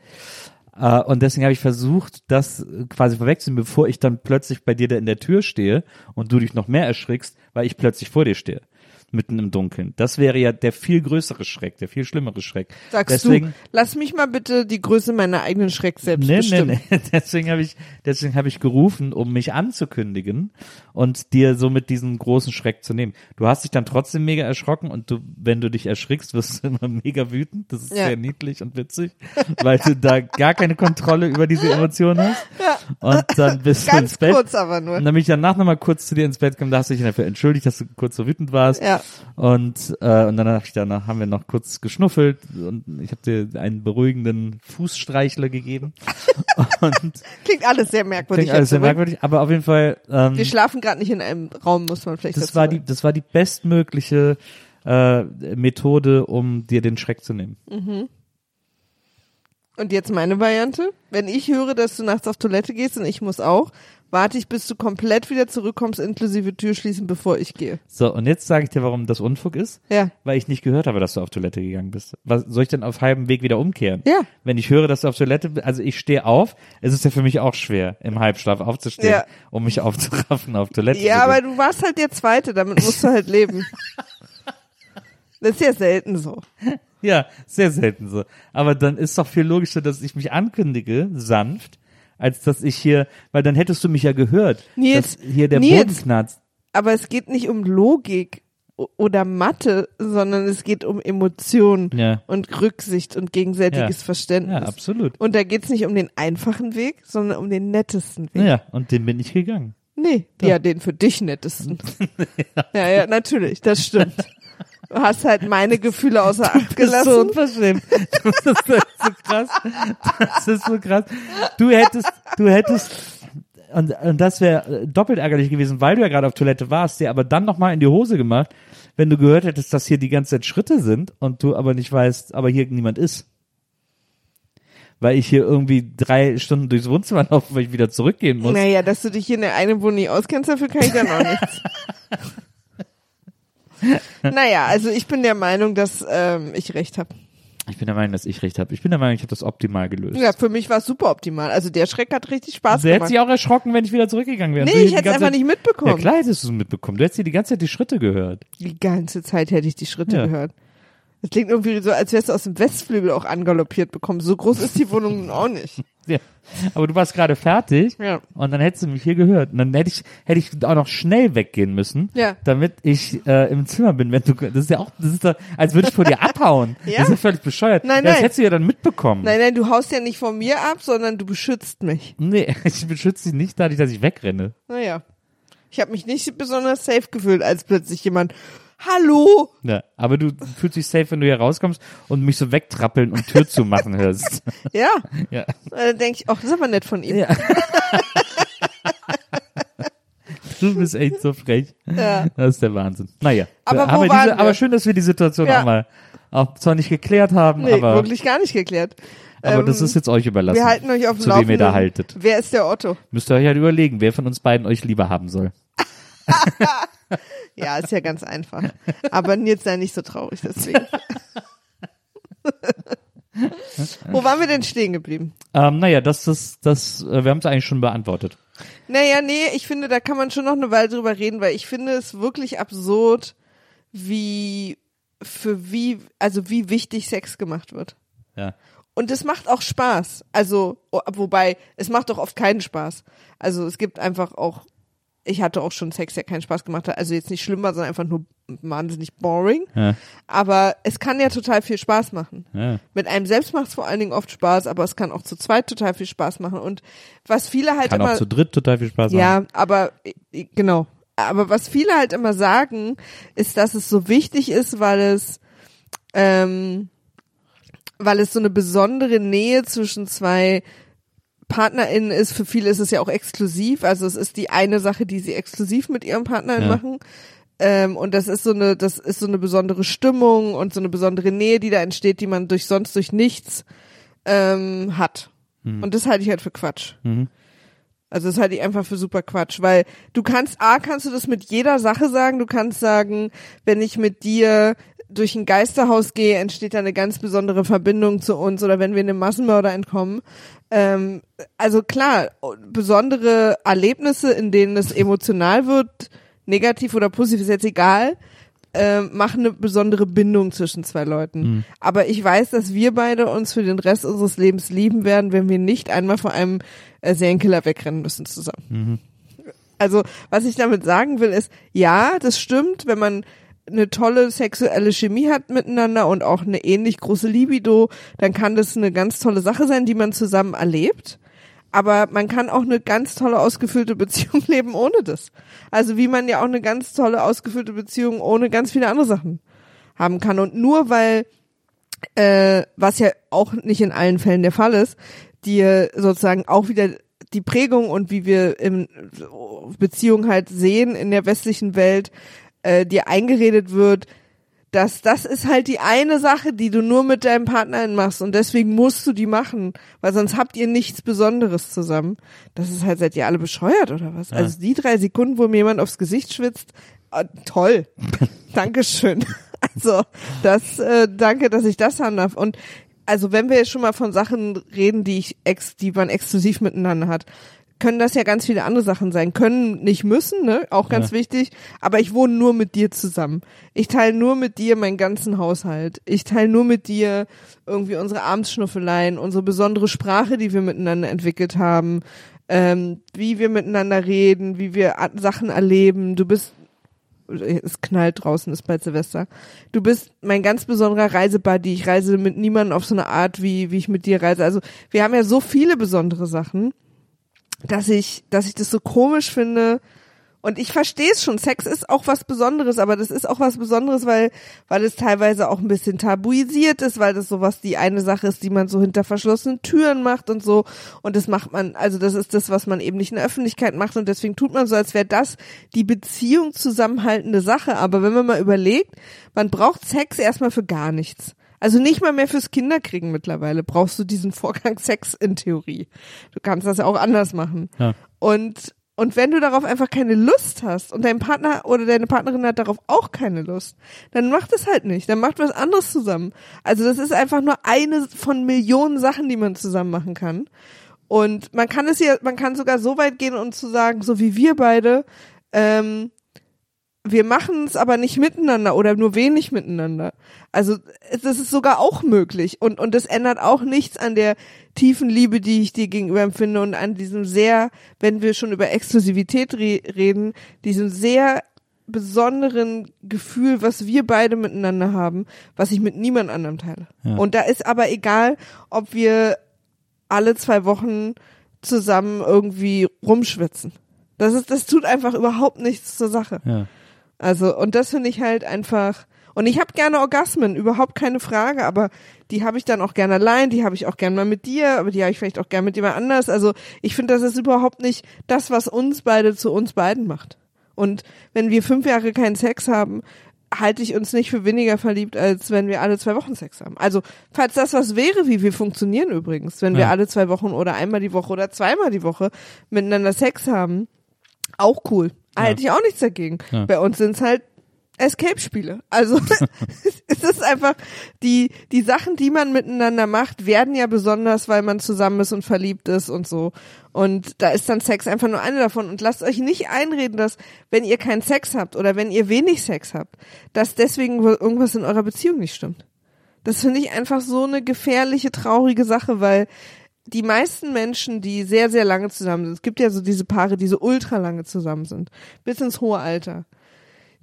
Äh, und deswegen habe ich versucht, das quasi vorwegzunehmen, bevor ich dann plötzlich bei dir da in der Tür stehe und du dich noch mehr erschrickst, weil ich plötzlich vor dir stehe. Mitten im Dunkeln. Das wäre ja der viel größere Schreck, der viel schlimmere Schreck. Sagst Deswegen, du, lass mich mal bitte die Größe meiner eigenen Schreck selbst Nee, nee, bestimmen. nee. Deswegen habe ich, deswegen habe ich gerufen, um mich anzukündigen und dir somit diesen großen Schreck zu nehmen. Du hast dich dann trotzdem mega erschrocken und du, wenn du dich erschrickst, wirst du immer mega wütend. Das ist Ja. sehr niedlich und witzig, weil du da gar keine Kontrolle über diese Emotionen hast. Und dann bist du Ganz ins Bett. kurz aber nur. Und dann bin ich danach nochmal kurz zu dir ins Bett gekommen, da hast du dich dafür entschuldigt, dass du kurz so wütend warst. Ja. Und, äh, und dann hab ich danach haben wir noch kurz geschnuffelt und ich habe dir einen beruhigenden Fußstreichler gegeben. und Klingt alles sehr merkwürdig. klingt alles sehr merkwürdig, aber auf jeden Fall, ähm, Wir schlafen gerade nicht in einem Raum, muss man vielleicht das war die, sagen. das war die bestmögliche äh, Methode, um dir den Schreck zu nehmen. Und jetzt meine Variante. Wenn ich höre, dass du nachts auf Toilette gehst und ich muss auch, warte ich, bis du komplett wieder zurückkommst, inklusive Tür schließen, bevor ich gehe. So, und jetzt sage ich dir, warum das Unfug ist. Ja. Weil ich nicht gehört habe, dass du auf Toilette gegangen bist. Was soll ich denn auf halbem Weg wieder umkehren? Ja. Wenn ich höre, dass du auf Toilette bist, also ich stehe auf, es ist ja für mich auch schwer, im Halbschlaf aufzustehen, Ja. um mich aufzuraffen auf Toilette Ja, aber du warst halt der Zweite, damit musst du halt leben. Das ist ja selten so. Ja, sehr selten so. Aber dann ist doch viel logischer, dass ich mich ankündige, sanft, als dass ich hier, weil dann hättest du mich ja gehört, Nils, dass hier der Nils. Boden knarzt. Aber es geht nicht um Logik oder Mathe, sondern es geht um Emotionen Ja. und Rücksicht und gegenseitiges Ja. Verständnis. Ja, absolut. Und da geht's nicht um den einfachen Weg, sondern um den nettesten Weg. Ja, und den bin ich gegangen. Nee, ja, den für dich nettesten. ja. ja, natürlich, das stimmt. Du hast halt meine Gefühle außer Acht ist so gelassen. unverschämt. Das ist so krass. Das ist so krass. Du hättest, du hättest, und, und das wäre doppelt ärgerlich gewesen, weil du ja gerade auf Toilette warst, dir aber dann nochmal in die Hose gemacht, wenn du gehört hättest, dass hier die ganze Zeit Schritte sind und du aber nicht weißt, aber hier niemand ist. Weil ich hier irgendwie drei Stunden durchs Wohnzimmer laufe, weil ich wieder zurückgehen muss. Naja, dass du dich hier in der einen Wohnung nicht auskennst, dafür kann ich dann auch nichts. naja, also ich bin der Meinung, dass ähm, ich recht habe. Ich bin der Meinung, dass ich recht habe. Ich bin der Meinung, ich habe das optimal gelöst. Ja, für mich war es super optimal. Also der Schreck hat richtig Spaß Du hättest gemacht. dich auch erschrocken, wenn ich wieder zurückgegangen wäre. Nee, ich hätte es einfach nicht mitbekommen. Ja, klar hättest du es mitbekommen. Du hättest hier die ganze Zeit die Schritte gehört. Die ganze Zeit hätte ich die Schritte Ja. gehört. Das klingt irgendwie so, als wärst du aus dem Westflügel auch angaloppiert bekommen. So groß ist die Wohnung nun auch nicht. Ja. Aber du warst gerade fertig Ja. und dann hättest du mich hier gehört. Und dann hätte ich, hätte ich auch noch schnell weggehen müssen, Ja. damit ich äh, im Zimmer bin. Wenn du, das ist ja auch, das ist doch, als würde ich vor dir abhauen. Ja. Das ist ja völlig bescheuert. Nein, ja, Das nein. hättest du ja dann mitbekommen. Nein, nein, du haust ja nicht von mir ab, sondern du beschützt mich. Nee, ich beschütze dich nicht dadurch, dass ich wegrenne. Naja. Ich habe mich nicht besonders safe gefühlt, als plötzlich jemand, hallo, Ja, aber du fühlst dich safe, wenn du hier rauskommst und mich so wegtrappeln und Tür zu machen hörst. ja. Ja. Dann denke ich, ach, das ist aber nett von ihm. Ja. Du bist echt so frech. Ja. Das ist der Wahnsinn. Naja. Aber wo diese, wir? aber schön, dass wir die Situation Ja. auch mal auch zwar nicht geklärt haben, Nee, aber, wirklich gar nicht geklärt. aber Ähm, das ist jetzt euch überlassen. Wir halten euch auf dem zu wem ihr da Laufenden. haltet. Wer ist der Otto? Müsst ihr euch halt überlegen, wer von uns beiden euch lieber haben soll. Ja, ist ja ganz einfach. Aber Nils sei nicht so traurig, deswegen. Wo waren wir denn stehen geblieben? Ähm, naja, das ist, das, äh, wir haben es eigentlich schon beantwortet. Naja, nee, ich finde, da kann man schon noch eine Weile drüber reden, weil ich finde es wirklich absurd, wie, für wie, also wie wichtig Sex gemacht wird. Ja. Und es macht auch Spaß. Also, wobei, es macht doch oft keinen Spaß. Also es gibt einfach auch, ich hatte auch schon Sex, der keinen Spaß gemacht hat. Also jetzt nicht schlimm war, sondern einfach nur wahnsinnig boring. Ja. Aber es kann ja total viel Spaß machen. Ja. Mit einem selbst macht es vor allen Dingen oft Spaß, aber es kann auch zu zweit total viel Spaß machen. Und was viele halt Kann immer. auch zu dritt total viel Spaß machen. Ja, aber genau. Aber was viele halt immer sagen, ist, dass es so wichtig ist, weil es ähm, weil es so eine besondere Nähe zwischen zwei PartnerInnen ist. Für viele ist es ja auch exklusiv. Also es ist die eine Sache, die sie exklusiv mit ihrem PartnerInnen Ja. machen. Ähm, und das ist so eine, das ist so eine besondere Stimmung und so eine besondere Nähe, die da entsteht, die man durch sonst durch nichts ähm, hat. Und das halte ich halt für Quatsch. Also das halte ich einfach für super Quatsch, weil du kannst, A, kannst du das mit jeder Sache sagen, du kannst sagen, wenn ich mit dir durch ein Geisterhaus gehe, entsteht da eine ganz besondere Verbindung zu uns oder wenn wir einem Massenmörder entkommen. Ähm, also klar, besondere Erlebnisse, in denen es emotional wird, negativ oder positiv, ist jetzt egal, äh, machen eine besondere Bindung zwischen zwei Leuten. Mhm. Aber ich weiß, dass wir beide uns für den Rest unseres Lebens lieben werden, wenn wir nicht einmal vor einem äh, Serienkiller wegrennen müssen zusammen. Mhm. Also, was ich damit sagen will, ist, ja, das stimmt, wenn man eine tolle sexuelle Chemie hat miteinander und auch eine ähnlich große Libido, dann kann das eine ganz tolle Sache sein, die man zusammen erlebt. Aber man kann auch eine ganz tolle ausgefüllte Beziehung leben ohne das. Also wie man ja auch eine ganz tolle ausgefüllte Beziehung ohne ganz viele andere Sachen haben kann. Und nur weil, äh, was ja auch nicht in allen Fällen der Fall ist, dir sozusagen auch wieder die Prägung und wie wir in Beziehung halt sehen in der westlichen Welt, äh, dir eingeredet wird, dass das ist halt die eine Sache, die du nur mit deinem Partner machst und deswegen musst du die machen, weil sonst habt ihr nichts Besonderes zusammen. Das ist halt, seid ihr alle bescheuert oder was? Ja. Also die drei Sekunden, wo mir jemand aufs Gesicht schwitzt, äh, toll. Dankeschön. Also das, äh, danke, dass ich das haben darf. Und also wenn wir jetzt schon mal von Sachen reden, die ich ex, die man exklusiv miteinander hat, können das ja ganz viele andere Sachen sein. Können nicht müssen, ne? Auch ganz Ja. wichtig. Aber ich wohne nur mit dir zusammen. Ich teile nur mit dir meinen ganzen Haushalt. Ich teile nur mit dir irgendwie unsere Abendsschnuffeleien, unsere besondere Sprache, die wir miteinander entwickelt haben, ähm, wie wir miteinander reden, wie wir Sachen erleben. Du bist es knallt draußen, ist bald Silvester. Du bist mein ganz besonderer Reisebuddy. Ich reise mit niemandem auf so eine Art, wie, wie ich mit dir reise. Also wir haben ja so viele besondere Sachen, dass ich, dass ich das so komisch finde. Und ich verstehe es schon. Sex ist auch was Besonderes, aber das ist auch was Besonderes, weil, weil es teilweise auch ein bisschen tabuisiert ist, weil das sowas die eine Sache ist, die man so hinter verschlossenen Türen macht und so. Und das macht man, also das ist das, was man eben nicht in der Öffentlichkeit macht und deswegen tut man so, als wäre das die Beziehung zusammenhaltende Sache. Aber wenn man mal überlegt, man braucht Sex erstmal für gar nichts. Also nicht mal mehr fürs Kinderkriegen mittlerweile brauchst du diesen Vorgang Sex in Theorie. Du kannst das ja auch anders machen. Ja. Und, und wenn du darauf einfach keine Lust hast und dein Partner oder deine Partnerin hat darauf auch keine Lust, dann macht es halt nicht. Dann macht was anderes zusammen. Also das ist einfach nur eine von Millionen Sachen, die man zusammen machen kann. Und man kann es ja, man kann sogar so weit gehen und zu sagen, so wie wir beide, ähm, wir machen es aber nicht miteinander oder nur wenig miteinander. Also das ist sogar auch möglich und und das ändert auch nichts an der tiefen Liebe, die ich dir gegenüber empfinde und an diesem sehr, wenn wir schon über Exklusivität re reden, diesem sehr besonderen Gefühl, was wir beide miteinander haben, was ich mit niemand anderem teile. Ja. Und da ist aber egal, ob wir alle zwei Wochen zusammen irgendwie rumschwitzen. Das ist, das tut einfach überhaupt nichts zur Sache. Ja. Also, und das finde ich halt einfach. Und ich habe gerne Orgasmen, überhaupt keine Frage, aber die habe ich dann auch gerne allein, die habe ich auch gerne mal mit dir, aber die habe ich vielleicht auch gerne mit jemand anders. Also ich finde, das ist überhaupt nicht das, was uns beide zu uns beiden macht. Und wenn wir fünf Jahre keinen Sex haben, halte ich uns nicht für weniger verliebt, als wenn wir alle zwei Wochen Sex haben. Also, falls das was wäre, wie wir funktionieren übrigens, wenn wir Ja. alle zwei Wochen oder einmal die Woche oder zweimal die Woche miteinander Sex haben, auch cool. Halte ich auch nichts dagegen. Ja. Bei uns sind es halt Escape-Spiele. Also es ist einfach die die Sachen, die man miteinander macht, werden ja besonders, weil man zusammen ist und verliebt ist und so. Und da ist dann Sex einfach nur eine davon. Und lasst euch nicht einreden, dass wenn ihr keinen Sex habt oder wenn ihr wenig Sex habt, dass deswegen irgendwas in eurer Beziehung nicht stimmt. Das finde ich einfach so eine gefährliche, traurige Sache, weil die meisten Menschen, die sehr, sehr lange zusammen sind, es gibt ja so diese Paare, die so ultra lange zusammen sind, bis ins hohe Alter,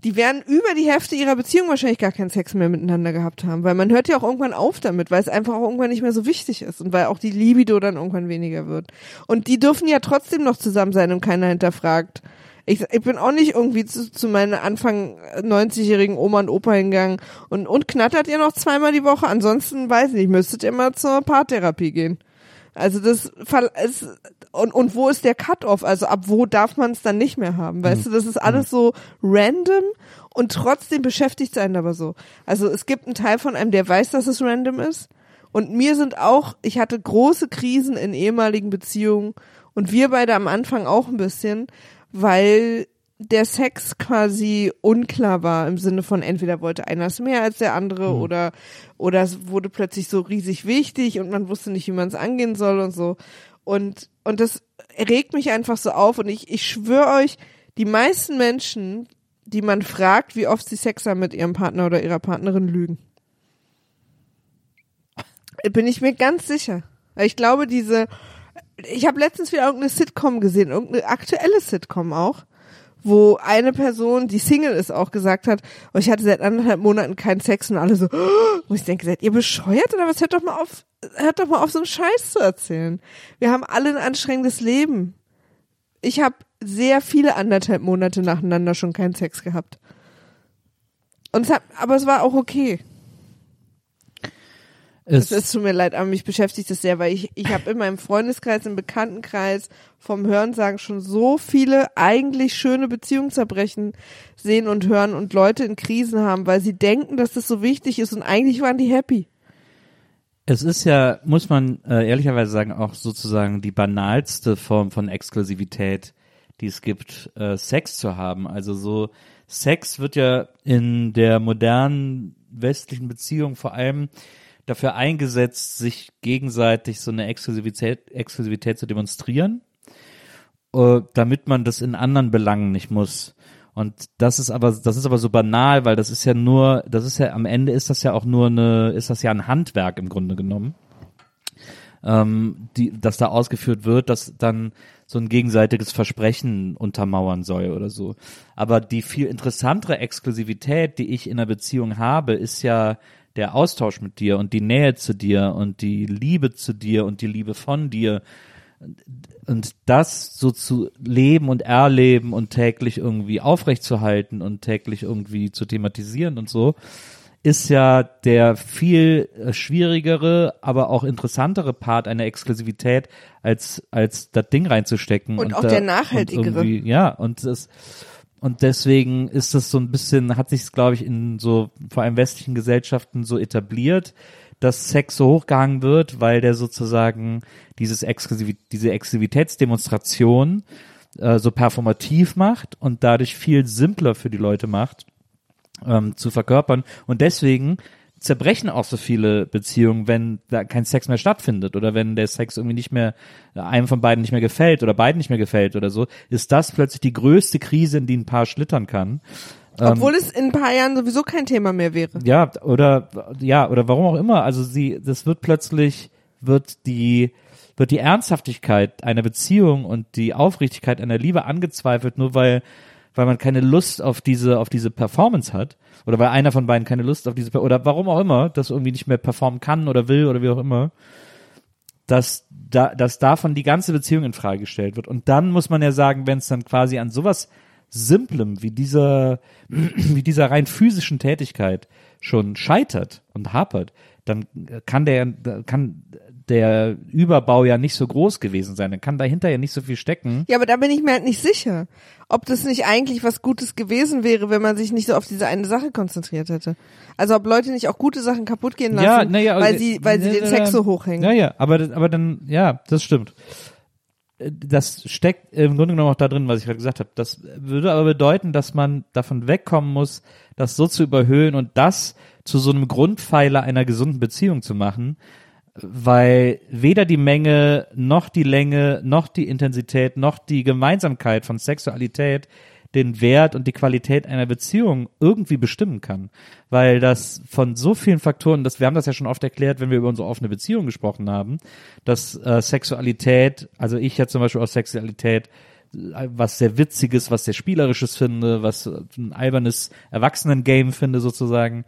die werden über die Hälfte ihrer Beziehung wahrscheinlich gar keinen Sex mehr miteinander gehabt haben, weil man hört ja auch irgendwann auf damit, weil es einfach auch irgendwann nicht mehr so wichtig ist und weil auch die Libido dann irgendwann weniger wird. Und die dürfen ja trotzdem noch zusammen sein und keiner hinterfragt. Ich, ich bin auch nicht irgendwie zu, zu meiner Anfang 90-jährigen Oma und Opa hingegangen und, und knattert ihr noch zweimal die Woche? Ansonsten weiß ich nicht, müsstet ihr mal zur Paartherapie gehen. Also das es, und und wo ist der Cut-off? Also ab wo darf man es dann nicht mehr haben? Weißt du, das ist alles so random und trotzdem beschäftigt einen aber so. Also es gibt einen Teil von einem, der weiß, dass es random ist. Und mir sind auch, ich hatte große Krisen in ehemaligen Beziehungen und wir beide am Anfang auch ein bisschen, weil der Sex quasi unklar war im Sinne von entweder wollte einer es mehr als der andere oder oder es wurde plötzlich so riesig wichtig und man wusste nicht, wie man es angehen soll und so. Und und das regt mich einfach so auf und ich ich schwöre euch, die meisten Menschen die man fragt, wie oft sie Sex haben mit ihrem Partner oder ihrer Partnerin lügen. Bin ich mir ganz sicher. Ich glaube, diese, ich habe letztens wieder irgendeine Sitcom gesehen, irgendeine aktuelle Sitcom auch, wo eine Person, die Single ist, auch gesagt hat, oh, ich hatte seit anderthalb Monaten keinen Sex und alle so, wo ich denke, seid ihr bescheuert oder was? Hört doch mal auf, hört doch mal auf, so einen Scheiß zu erzählen. Wir haben alle ein anstrengendes Leben. Ich habe sehr viele anderthalb Monate nacheinander schon keinen Sex gehabt. Und es hat, aber es war auch okay. Es, Es, es tut mir leid, aber mich beschäftigt das sehr, weil ich, ich habe in meinem Freundeskreis, im Bekanntenkreis vom Hörensagen schon so viele eigentlich schöne Beziehungen zerbrechen sehen und hören und Leute in Krisen haben, weil sie denken, dass das so wichtig ist und eigentlich waren die happy. es ist ja, muss man äh, ehrlicherweise sagen, auch sozusagen die banalste Form von Exklusivität, die es gibt, äh, Sex zu haben. Also so Sex wird ja in der modernen westlichen Beziehung vor allem dafür eingesetzt, sich gegenseitig so eine Exklusivität, Exklusivität zu demonstrieren, äh, damit man das in anderen Belangen nicht muss. Und das ist aber, das ist aber so banal, weil das ist ja nur, das ist ja, am Ende ist das ja auch nur eine, ist das ja ein Handwerk im Grunde genommen. Ähm, die, das da ausgeführt wird, das dann so ein gegenseitiges Versprechen untermauern soll oder so. Aber die viel interessantere Exklusivität, die ich in einer Beziehung habe, ist ja der Austausch mit dir und die Nähe zu dir und die Liebe zu dir und die Liebe von dir und das so zu leben und erleben und täglich irgendwie aufrechtzuerhalten und täglich irgendwie zu thematisieren und so, ist ja der viel äh, schwierigere, aber auch interessantere Part einer Exklusivität, als, als das Ding reinzustecken. Und auch da- der nachhaltigere. Und ja, und das, und deswegen ist das so ein bisschen, hat sich glaube ich, in so, vor allem westlichen Gesellschaften so etabliert, dass Sex so hochgehangen wird, weil der sozusagen dieses Exklusiv diese Exklusivitätsdemonstration äh, so performativ macht und dadurch viel simpler für die Leute macht, ähm, zu verkörpern. Und deswegen zerbrechen auch so viele Beziehungen, wenn da kein Sex mehr stattfindet oder wenn der Sex irgendwie nicht mehr einem von beiden nicht mehr gefällt oder beiden nicht mehr gefällt oder so, ist das plötzlich die größte Krise, in die ein Paar schlittern kann. Obwohl es in ein paar Jahren sowieso kein Thema mehr wäre. Ja, oder ja, oder warum auch immer. Also sie, das wird plötzlich, wird die, wird die Ernsthaftigkeit einer Beziehung und die Aufrichtigkeit einer Liebe angezweifelt, nur weil, weil man keine Lust auf diese, auf diese Performance hat. Oder weil einer von beiden keine Lust auf diese, oder warum auch immer, das irgendwie nicht mehr performen kann oder will oder wie auch immer. Dass, da, dass davon die ganze Beziehung in Frage gestellt wird. Und dann muss man ja sagen, wenn es dann quasi an sowas Simplem wie dieser, wie dieser rein physischen Tätigkeit schon scheitert und hapert, dann kann der, kann der Überbau ja nicht so groß gewesen sein. Dann kann dahinter ja nicht so viel stecken. Ja, aber da bin ich mir halt nicht sicher, ob das nicht eigentlich was Gutes gewesen wäre, wenn man sich nicht so auf diese eine Sache konzentriert hätte. Also ob Leute nicht auch gute Sachen kaputt gehen lassen, Ja, naja, weil sie, weil sie den Sex so hochhängen. Ja, ja, aber, aber dann, ja, das stimmt. Äh, Das steckt im Grunde genommen auch da drin, was ich gerade gesagt habe. Das würde aber bedeuten, dass man davon wegkommen muss, das so zu überhöhen und das zu so einem Grundpfeiler einer gesunden Beziehung zu machen, weil weder die Menge noch die Länge noch die Intensität noch die Gemeinsamkeit von Sexualität den Wert und die Qualität einer Beziehung irgendwie bestimmen kann, weil das von so vielen Faktoren, das wir haben das ja schon oft erklärt, wenn wir über unsere offene Beziehung gesprochen haben, dass äh, Sexualität, also ich ja zum Beispiel aus Sexualität was sehr witziges, was sehr spielerisches finde, was ein albernes Erwachsenen-Game finde sozusagen.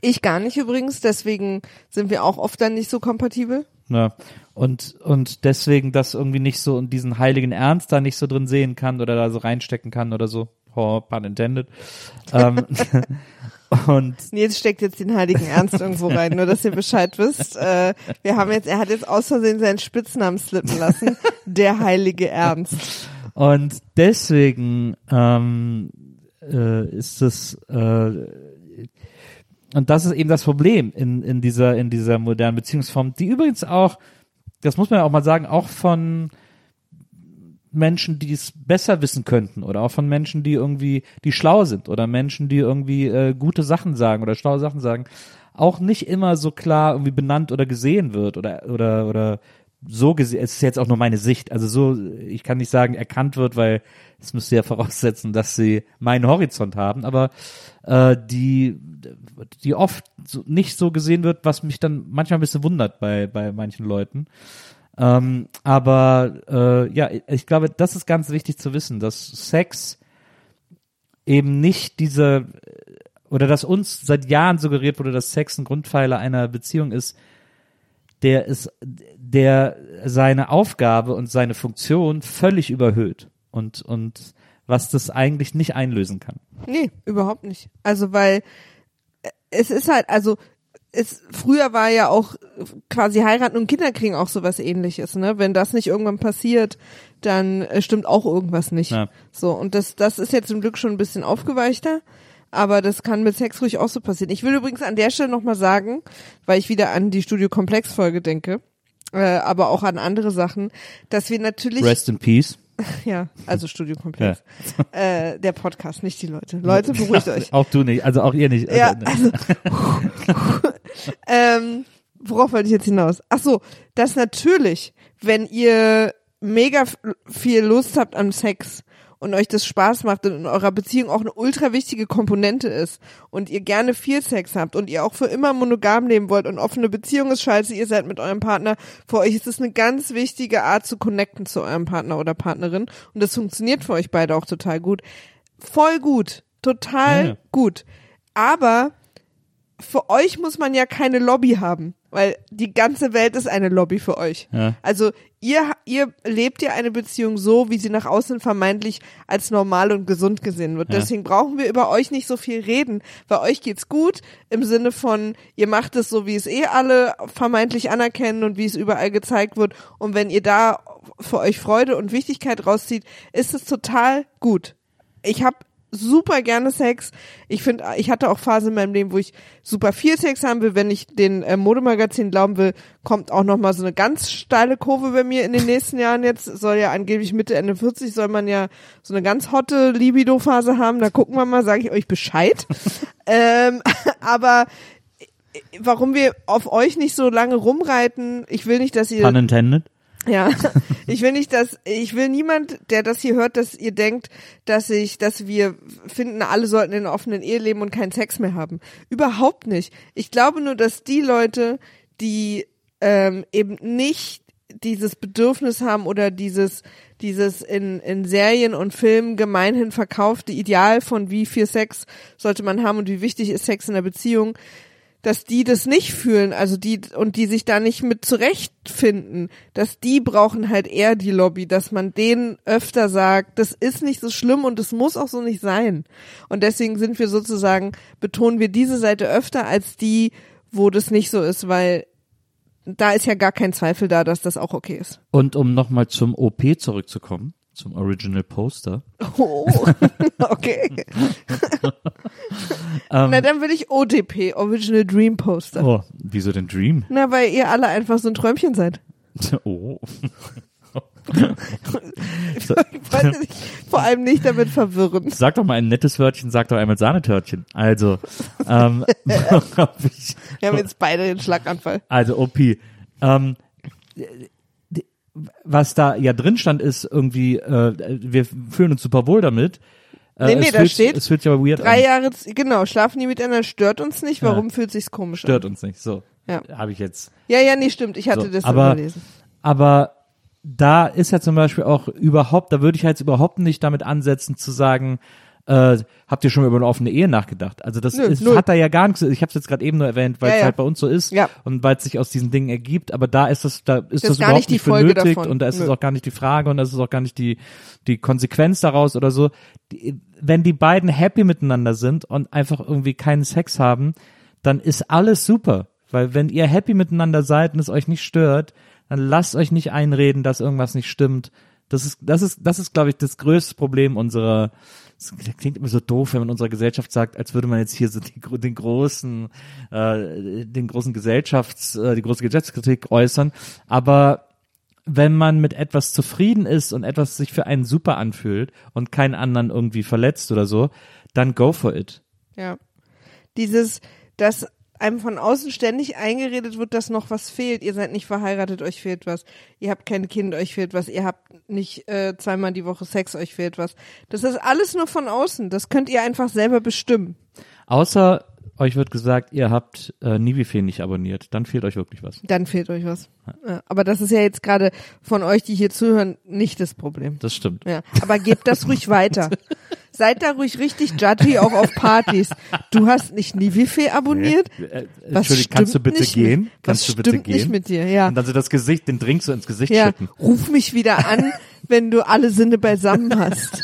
Ich gar nicht übrigens, deswegen sind wir auch oft dann nicht so kompatibel. Ja. Und, und deswegen das irgendwie nicht so und diesen heiligen Ernst da nicht so drin sehen kann oder da so reinstecken kann oder so. Oh, pun intended. ähm, und Nils steckt jetzt den heiligen Ernst irgendwo rein, nur dass ihr Bescheid wisst. Äh, wir haben jetzt, er hat jetzt aus Versehen seinen Spitznamen slippen lassen. Der heilige Ernst. Und deswegen ähm, äh, ist es äh, und das ist eben das Problem in, in dieser in dieser modernen Beziehungsform, die übrigens auch, das muss man ja auch mal sagen, auch von Menschen, die es besser wissen könnten oder auch von Menschen, die irgendwie, die schlau sind oder Menschen, die irgendwie äh, gute Sachen sagen oder schlaue Sachen sagen, auch nicht immer so klar irgendwie benannt oder gesehen wird oder oder oder so gesehen, es ist jetzt auch nur meine Sicht, also so, ich kann nicht sagen, erkannt wird, weil es müsste ja voraussetzen, dass sie meinen Horizont haben, aber äh, die, die oft so, nicht so gesehen wird, was mich dann manchmal ein bisschen wundert bei, bei manchen Leuten. Ähm, aber äh, ja, ich glaube, das ist ganz wichtig zu wissen, dass Sex eben nicht diese oder dass uns seit Jahren suggeriert wurde, dass Sex ein Grundpfeiler einer Beziehung ist, der ist, der seine Aufgabe und seine Funktion völlig überhöht und und was das eigentlich nicht einlösen kann. Nee, überhaupt nicht. Also weil äh, es ist halt, also es früher war ja auch quasi heiraten und Kinder kriegen auch sowas ähnliches, ne? Wenn das nicht irgendwann passiert, dann äh, stimmt auch irgendwas nicht. Ja. So, und das, das ist jetzt zum Glück schon ein bisschen aufgeweichter. Aber das kann mit Sex ruhig auch so passieren. Ich will übrigens an der Stelle nochmal sagen, weil ich wieder an die Studio Komplex Folge denke, äh, aber auch an andere Sachen, dass wir natürlich Rest in Peace. ja, also Studio Komplex. Äh, der Podcast, nicht die Leute. Leute, beruhigt euch. Auch du nicht, also auch ihr nicht. Ja, Also, also, ähm, worauf wollte ich jetzt hinaus? Ach so, dass natürlich, wenn ihr mega viel Lust habt an Sex und euch das Spaß macht und in eurer Beziehung auch eine ultra wichtige Komponente ist und ihr gerne viel Sex habt und ihr auch für immer monogam leben wollt und offene Beziehung ist scheiße, ihr seid mit eurem Partner, für euch ist es eine ganz wichtige Art zu connecten zu eurem Partner oder Partnerin und das funktioniert für euch beide auch total gut. Voll gut, total Ja, gut. Aber für euch muss man ja keine Lobby haben, weil die ganze Welt ist eine Lobby für euch. Ja. Also ihr, ihr lebt ja eine Beziehung so, wie sie nach außen vermeintlich als normal und gesund gesehen wird. Ja. Deswegen brauchen wir über euch nicht so viel reden. Bei euch geht's gut im Sinne von, ihr macht es so, wie es eh alle vermeintlich anerkennen und wie es überall gezeigt wird. Und wenn ihr da für euch Freude und Wichtigkeit rauszieht, ist es total gut. Ich habe super gerne Sex. Ich finde, ich hatte auch Phasen in meinem Leben, wo ich super viel Sex haben will. Wenn ich den äh, Modemagazin glauben will, kommt auch noch mal so eine ganz steile Kurve bei mir in den nächsten Jahren jetzt. Soll ja angeblich Mitte, Ende 40 soll man ja so eine ganz hotte Libido-Phase haben. Da gucken wir mal, sage ich euch Bescheid. ähm, aber äh, warum wir auf euch nicht so lange rumreiten, ich will nicht, dass ihr pun intended. Ja, ich will nicht, dass ich will niemand, der das hier hört, dass ihr denkt, dass ich, dass wir finden, alle sollten in einer offenen Ehe leben und keinen Sex mehr haben. Überhaupt nicht. Ich glaube nur, dass die Leute, die ähm, eben nicht dieses Bedürfnis haben oder dieses dieses in in Serien und Filmen gemeinhin verkaufte Ideal von wie viel Sex sollte man haben und wie wichtig ist Sex in der Beziehung, dass die das nicht fühlen, also die und die sich da nicht mit zurechtfinden, dass die brauchen halt eher die Lobby, dass man denen öfter sagt, das ist nicht so schlimm und es muss auch so nicht sein. Und deswegen sind wir sozusagen betonen wir diese Seite öfter als die, wo das nicht so ist, weil da ist ja gar kein Zweifel da, dass das auch okay ist. Und um nochmal zum OP zurückzukommen, zum Original Poster. Oh, okay. Na, dann will ich ODP, Original Dream Poster. Oh, wieso denn Dream? Na, weil ihr alle einfach so ein Träumchen seid. Oh. Ich wollte dich vor allem nicht damit verwirren. Sag doch mal ein nettes Wörtchen, sag doch einmal Sahnetörtchen. Also, ähm, ich, Wir haben jetzt beide den Schlaganfall. also OP. Ähm, was da ja drin stand, ist irgendwie, äh, wir fühlen uns super wohl damit. Äh, Nee, nee, da fühlt, steht Es fühlt sich aber weird Drei. Jahre, genau, schlafen die miteinander, stört uns nicht. Warum fühlt sich's komisch Stört an? uns nicht. So. Ja. Habe ich jetzt. Ja, ja, nee, stimmt. Ich hatte So, das aber- überlesen. Aber da ist ja zum Beispiel auch überhaupt, da würde ich halt überhaupt nicht damit ansetzen zu sagen, äh, habt ihr schon mal über eine offene Ehe nachgedacht? Also das Nö, ist, hat da ja gar nichts, ich habe es jetzt gerade eben nur erwähnt, weil Ja, es ja. halt bei uns so ist Ja. und weil es sich aus diesen Dingen ergibt, aber da ist das, da ist Das das, überhaupt nicht die nicht nötig davon. und da ist es auch gar nicht die Frage und da ist es auch gar nicht die, die Konsequenz daraus oder so. Die, wenn die beiden happy miteinander sind und einfach irgendwie keinen Sex haben, dann ist alles super. Weil wenn ihr happy miteinander seid und es euch nicht stört, dann lasst euch nicht einreden, dass irgendwas nicht stimmt. Das ist, das ist, das ist, glaube ich, das größte Problem unserer, das klingt immer so doof, wenn man unserer Gesellschaft sagt, als würde man jetzt hier so die, den großen, äh, den großen Gesellschafts, äh, die große Gesellschaftskritik äußern. Aber wenn man mit etwas zufrieden ist und etwas sich für einen super anfühlt und keinen anderen irgendwie verletzt oder so, dann go for it. Ja. Dieses, das einem von außen ständig eingeredet wird, dass noch was fehlt. Ihr seid nicht verheiratet, euch fehlt was. Ihr habt kein Kind, euch fehlt was. Ihr habt nicht äh, zweimal die Woche Sex, euch fehlt was. Das ist alles nur von außen. Das könnt ihr einfach selber bestimmen. Außer euch wird gesagt, ihr habt äh, Nivifee nicht abonniert. Dann fehlt euch wirklich was. Dann fehlt euch was. Ja, aber das ist ja jetzt gerade von euch, die hier zuhören, nicht das Problem. Das stimmt. Ja, aber gebt das ruhig weiter. Seid da ruhig richtig judgy auch auf Partys. Du hast nicht Nivifee abonniert? Äh, Was Entschuldigung, kannst du bitte gehen? Mit, kannst was du bitte gehen? nicht mit dir? Ja. Und dann so das Gesicht, den Drink so ins Gesicht ja. schütten. Ruf mich wieder an, wenn du alle Sinne beisammen hast.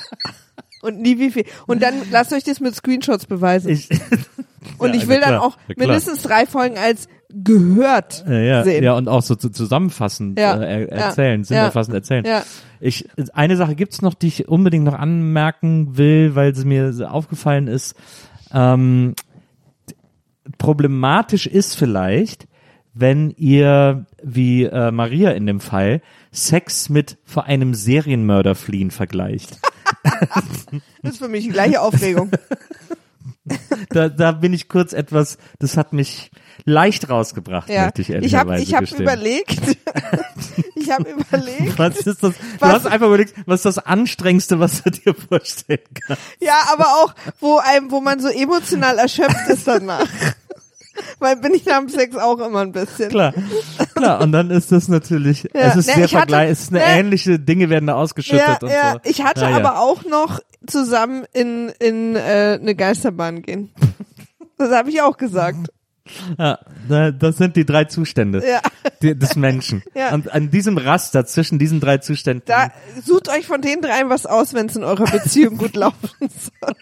Und Nivifee. Und dann lasst euch das mit Screenshots beweisen. Ich, Und Ja, ich will dann auch mindestens drei Folgen als gehört ja, ja, sehen. ja, und auch so zu zusammenfassend Ja, äh, er, erzählen, ja. sinnerfassend erzählen. Ja. Ich, eine Sache gibt's noch, die ich unbedingt noch anmerken will, weil sie mir aufgefallen ist. Ähm, problematisch ist vielleicht, wenn ihr, wie äh, Maria in dem Fall, Sex mit vor einem Serienmörder fliehen vergleicht. Das ist für mich die gleiche Aufregung. Da, da bin ich kurz etwas, das hat mich leicht rausgebracht, Ja. möchte ich Ich habe ehrlicherweise ich hab gestehen. überlegt. ich habe überlegt. Was ist das? Du Was? hast einfach überlegt, was ist das Anstrengendste, was du dir vorstellen kannst. Ja, aber auch, wo einem, wo man so emotional erschöpft ist danach. Weil bin ich nach dem Sex auch immer ein bisschen. Klar, klar. Und dann ist das natürlich, Ja. es ist Ne, sehr ich hatte- vergleich, es ist eine ne. ähnliche Dinge werden da ausgeschüttet Ja, und ja. so. Ich hatte Ja, ja. aber auch noch zusammen in, in äh, eine Geisterbahn gehen. Das habe ich auch gesagt. Ja, da- das sind die drei Zustände Ja. des Menschen. Ja. Und an diesem Raster zwischen diesen drei Zuständen. Da sucht euch von den dreien was aus, wenn es in eurer Beziehung gut laufen soll.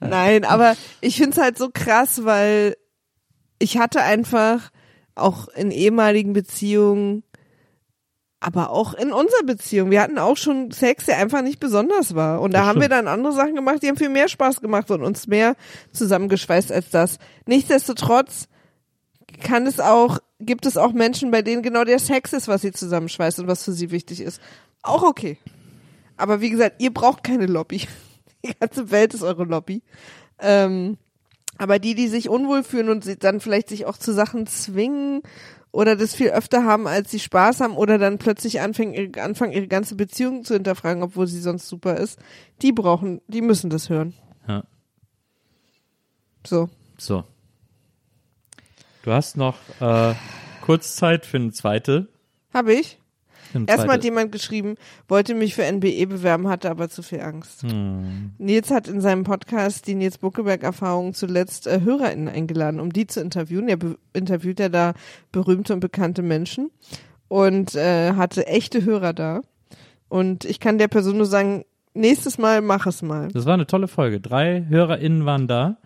Nein, aber ich find's halt so krass, weil ich hatte einfach auch in ehemaligen Beziehungen, aber auch in unserer Beziehung, wir hatten auch schon Sex, der einfach nicht besonders war. Und da Das haben wir stimmt. dann andere Sachen gemacht, die haben viel mehr Spaß gemacht und uns mehr zusammengeschweißt als das. Nichtsdestotrotz kann es auch, gibt es auch Menschen, bei denen genau der Sex ist, was sie zusammenschweißt und was für sie wichtig ist. Auch okay. Aber wie gesagt, ihr braucht keine Lobby. Die ganze Welt ist eure Lobby. Ähm, aber die, die sich unwohl fühlen und dann vielleicht sich auch zu Sachen zwingen oder das viel öfter haben, als sie Spaß haben oder dann plötzlich anfangen, ihre, anfangen, ihre ganze Beziehung zu hinterfragen, obwohl sie sonst super ist, die brauchen, die müssen das hören. Ja. So. So. Du hast noch äh, kurz Zeit für eine zweite. Habe ich. Erstmal hat jemand geschrieben, wollte mich für NBE bewerben, hatte aber zu viel Angst. Hm. Nils hat in seinem Podcast die Nils Buckeberg-Erfahrung zuletzt äh, HörerInnen eingeladen, um die zu interviewen. Er interviewt ja da berühmte und bekannte Menschen und äh, hatte echte Hörer da. Und ich kann der Person nur sagen, nächstes Mal mach es mal. Das war eine tolle Folge. Drei HörerInnen waren da,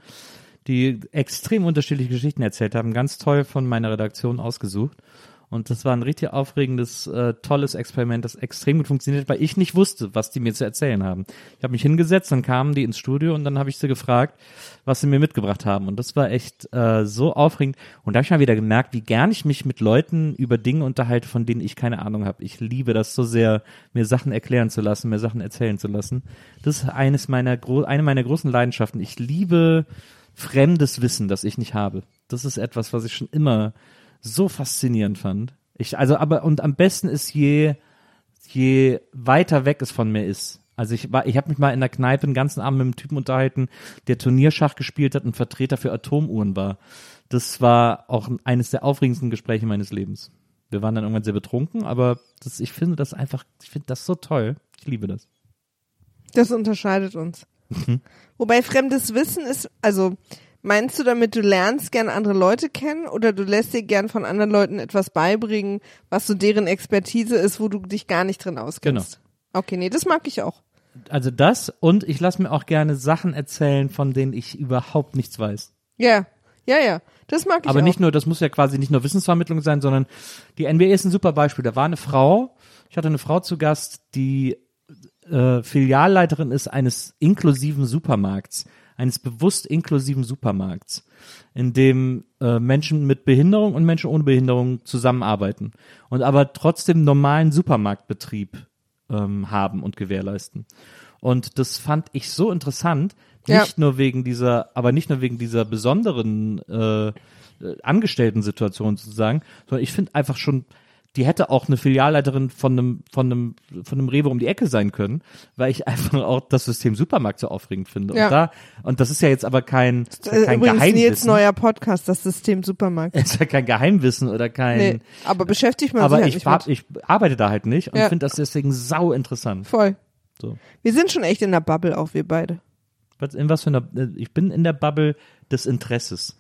die extrem unterschiedliche Geschichten erzählt haben. Ganz toll von meiner Redaktion ausgesucht. Und das war ein richtig aufregendes, äh, tolles Experiment, das extrem gut funktioniert, weil ich nicht wusste, was die mir zu erzählen haben. Ich habe mich hingesetzt, dann kamen die ins Studio und dann habe ich sie gefragt, was sie mir mitgebracht haben. Und das war echt äh, so aufregend. Und da habe ich mal wieder gemerkt, wie gern ich mich mit Leuten über Dinge unterhalte, von denen ich keine Ahnung habe. Ich liebe das so sehr, mir Sachen erklären zu lassen, mir Sachen erzählen zu lassen. Das ist eines meiner eine meiner großen Leidenschaften. Ich liebe fremdes Wissen, das ich nicht habe. Das ist etwas, was ich schon immer so faszinierend fand. Ich, also, aber, und am besten ist, je, je weiter weg es von mir ist. Also ich war, ich habe mich mal in der Kneipe den ganzen Abend mit einem Typen unterhalten, der Turnierschach gespielt hat und Vertreter für Atomuhren war. Das war auch eines der aufregendsten Gespräche meines Lebens. Wir waren dann irgendwann sehr betrunken, aber das, ich finde das einfach, ich finde das so toll. Ich liebe das. Das unterscheidet uns. Mhm. Wobei fremdes Wissen ist, also meinst du damit, du lernst gern andere Leute kennen oder du lässt dir gern von anderen Leuten etwas beibringen, was so deren Expertise ist, wo du dich gar nicht drin auskennst? Genau. Okay, nee, das mag ich auch. Also das und ich lasse mir auch gerne Sachen erzählen, von denen ich überhaupt nichts weiß. Ja, ja, ja, das mag ich Aber auch. nicht nur, das muss ja quasi nicht nur Wissensvermittlung sein, sondern die NBA ist ein super Beispiel. Da war eine Frau, ich hatte eine Frau zu Gast, die äh, Filialleiterin ist eines inklusiven Supermarkts, eines bewusst inklusiven Supermarkts, in dem äh, Menschen mit Behinderung und Menschen ohne Behinderung zusammenarbeiten und aber trotzdem normalen Supermarktbetrieb ähm, haben und gewährleisten. Und das fand ich so interessant, Ja. nicht nur wegen dieser, aber nicht nur wegen dieser besonderen äh, äh, Angestellten-Situation sozusagen, sondern ich finde einfach schon, die hätte auch eine Filialleiterin von einem, von einem, von einem Rewe um die Ecke sein können, weil ich einfach auch das System Supermarkt so aufregend finde. Ja. Und da, und das ist ja jetzt aber kein, ist ja kein Übrigens Nils Geheimwissen. neuer Podcast, das System Supermarkt. ist ja kein Geheimwissen oder kein, Nee, aber beschäftigt man aber sich halt ich, nicht war, ich arbeite da halt nicht und Ja. finde das deswegen sau interessant. Voll. So. Wir sind schon echt in der Bubble auch, wir beide. Was, in was für einer, ich bin in der Bubble des Interesses.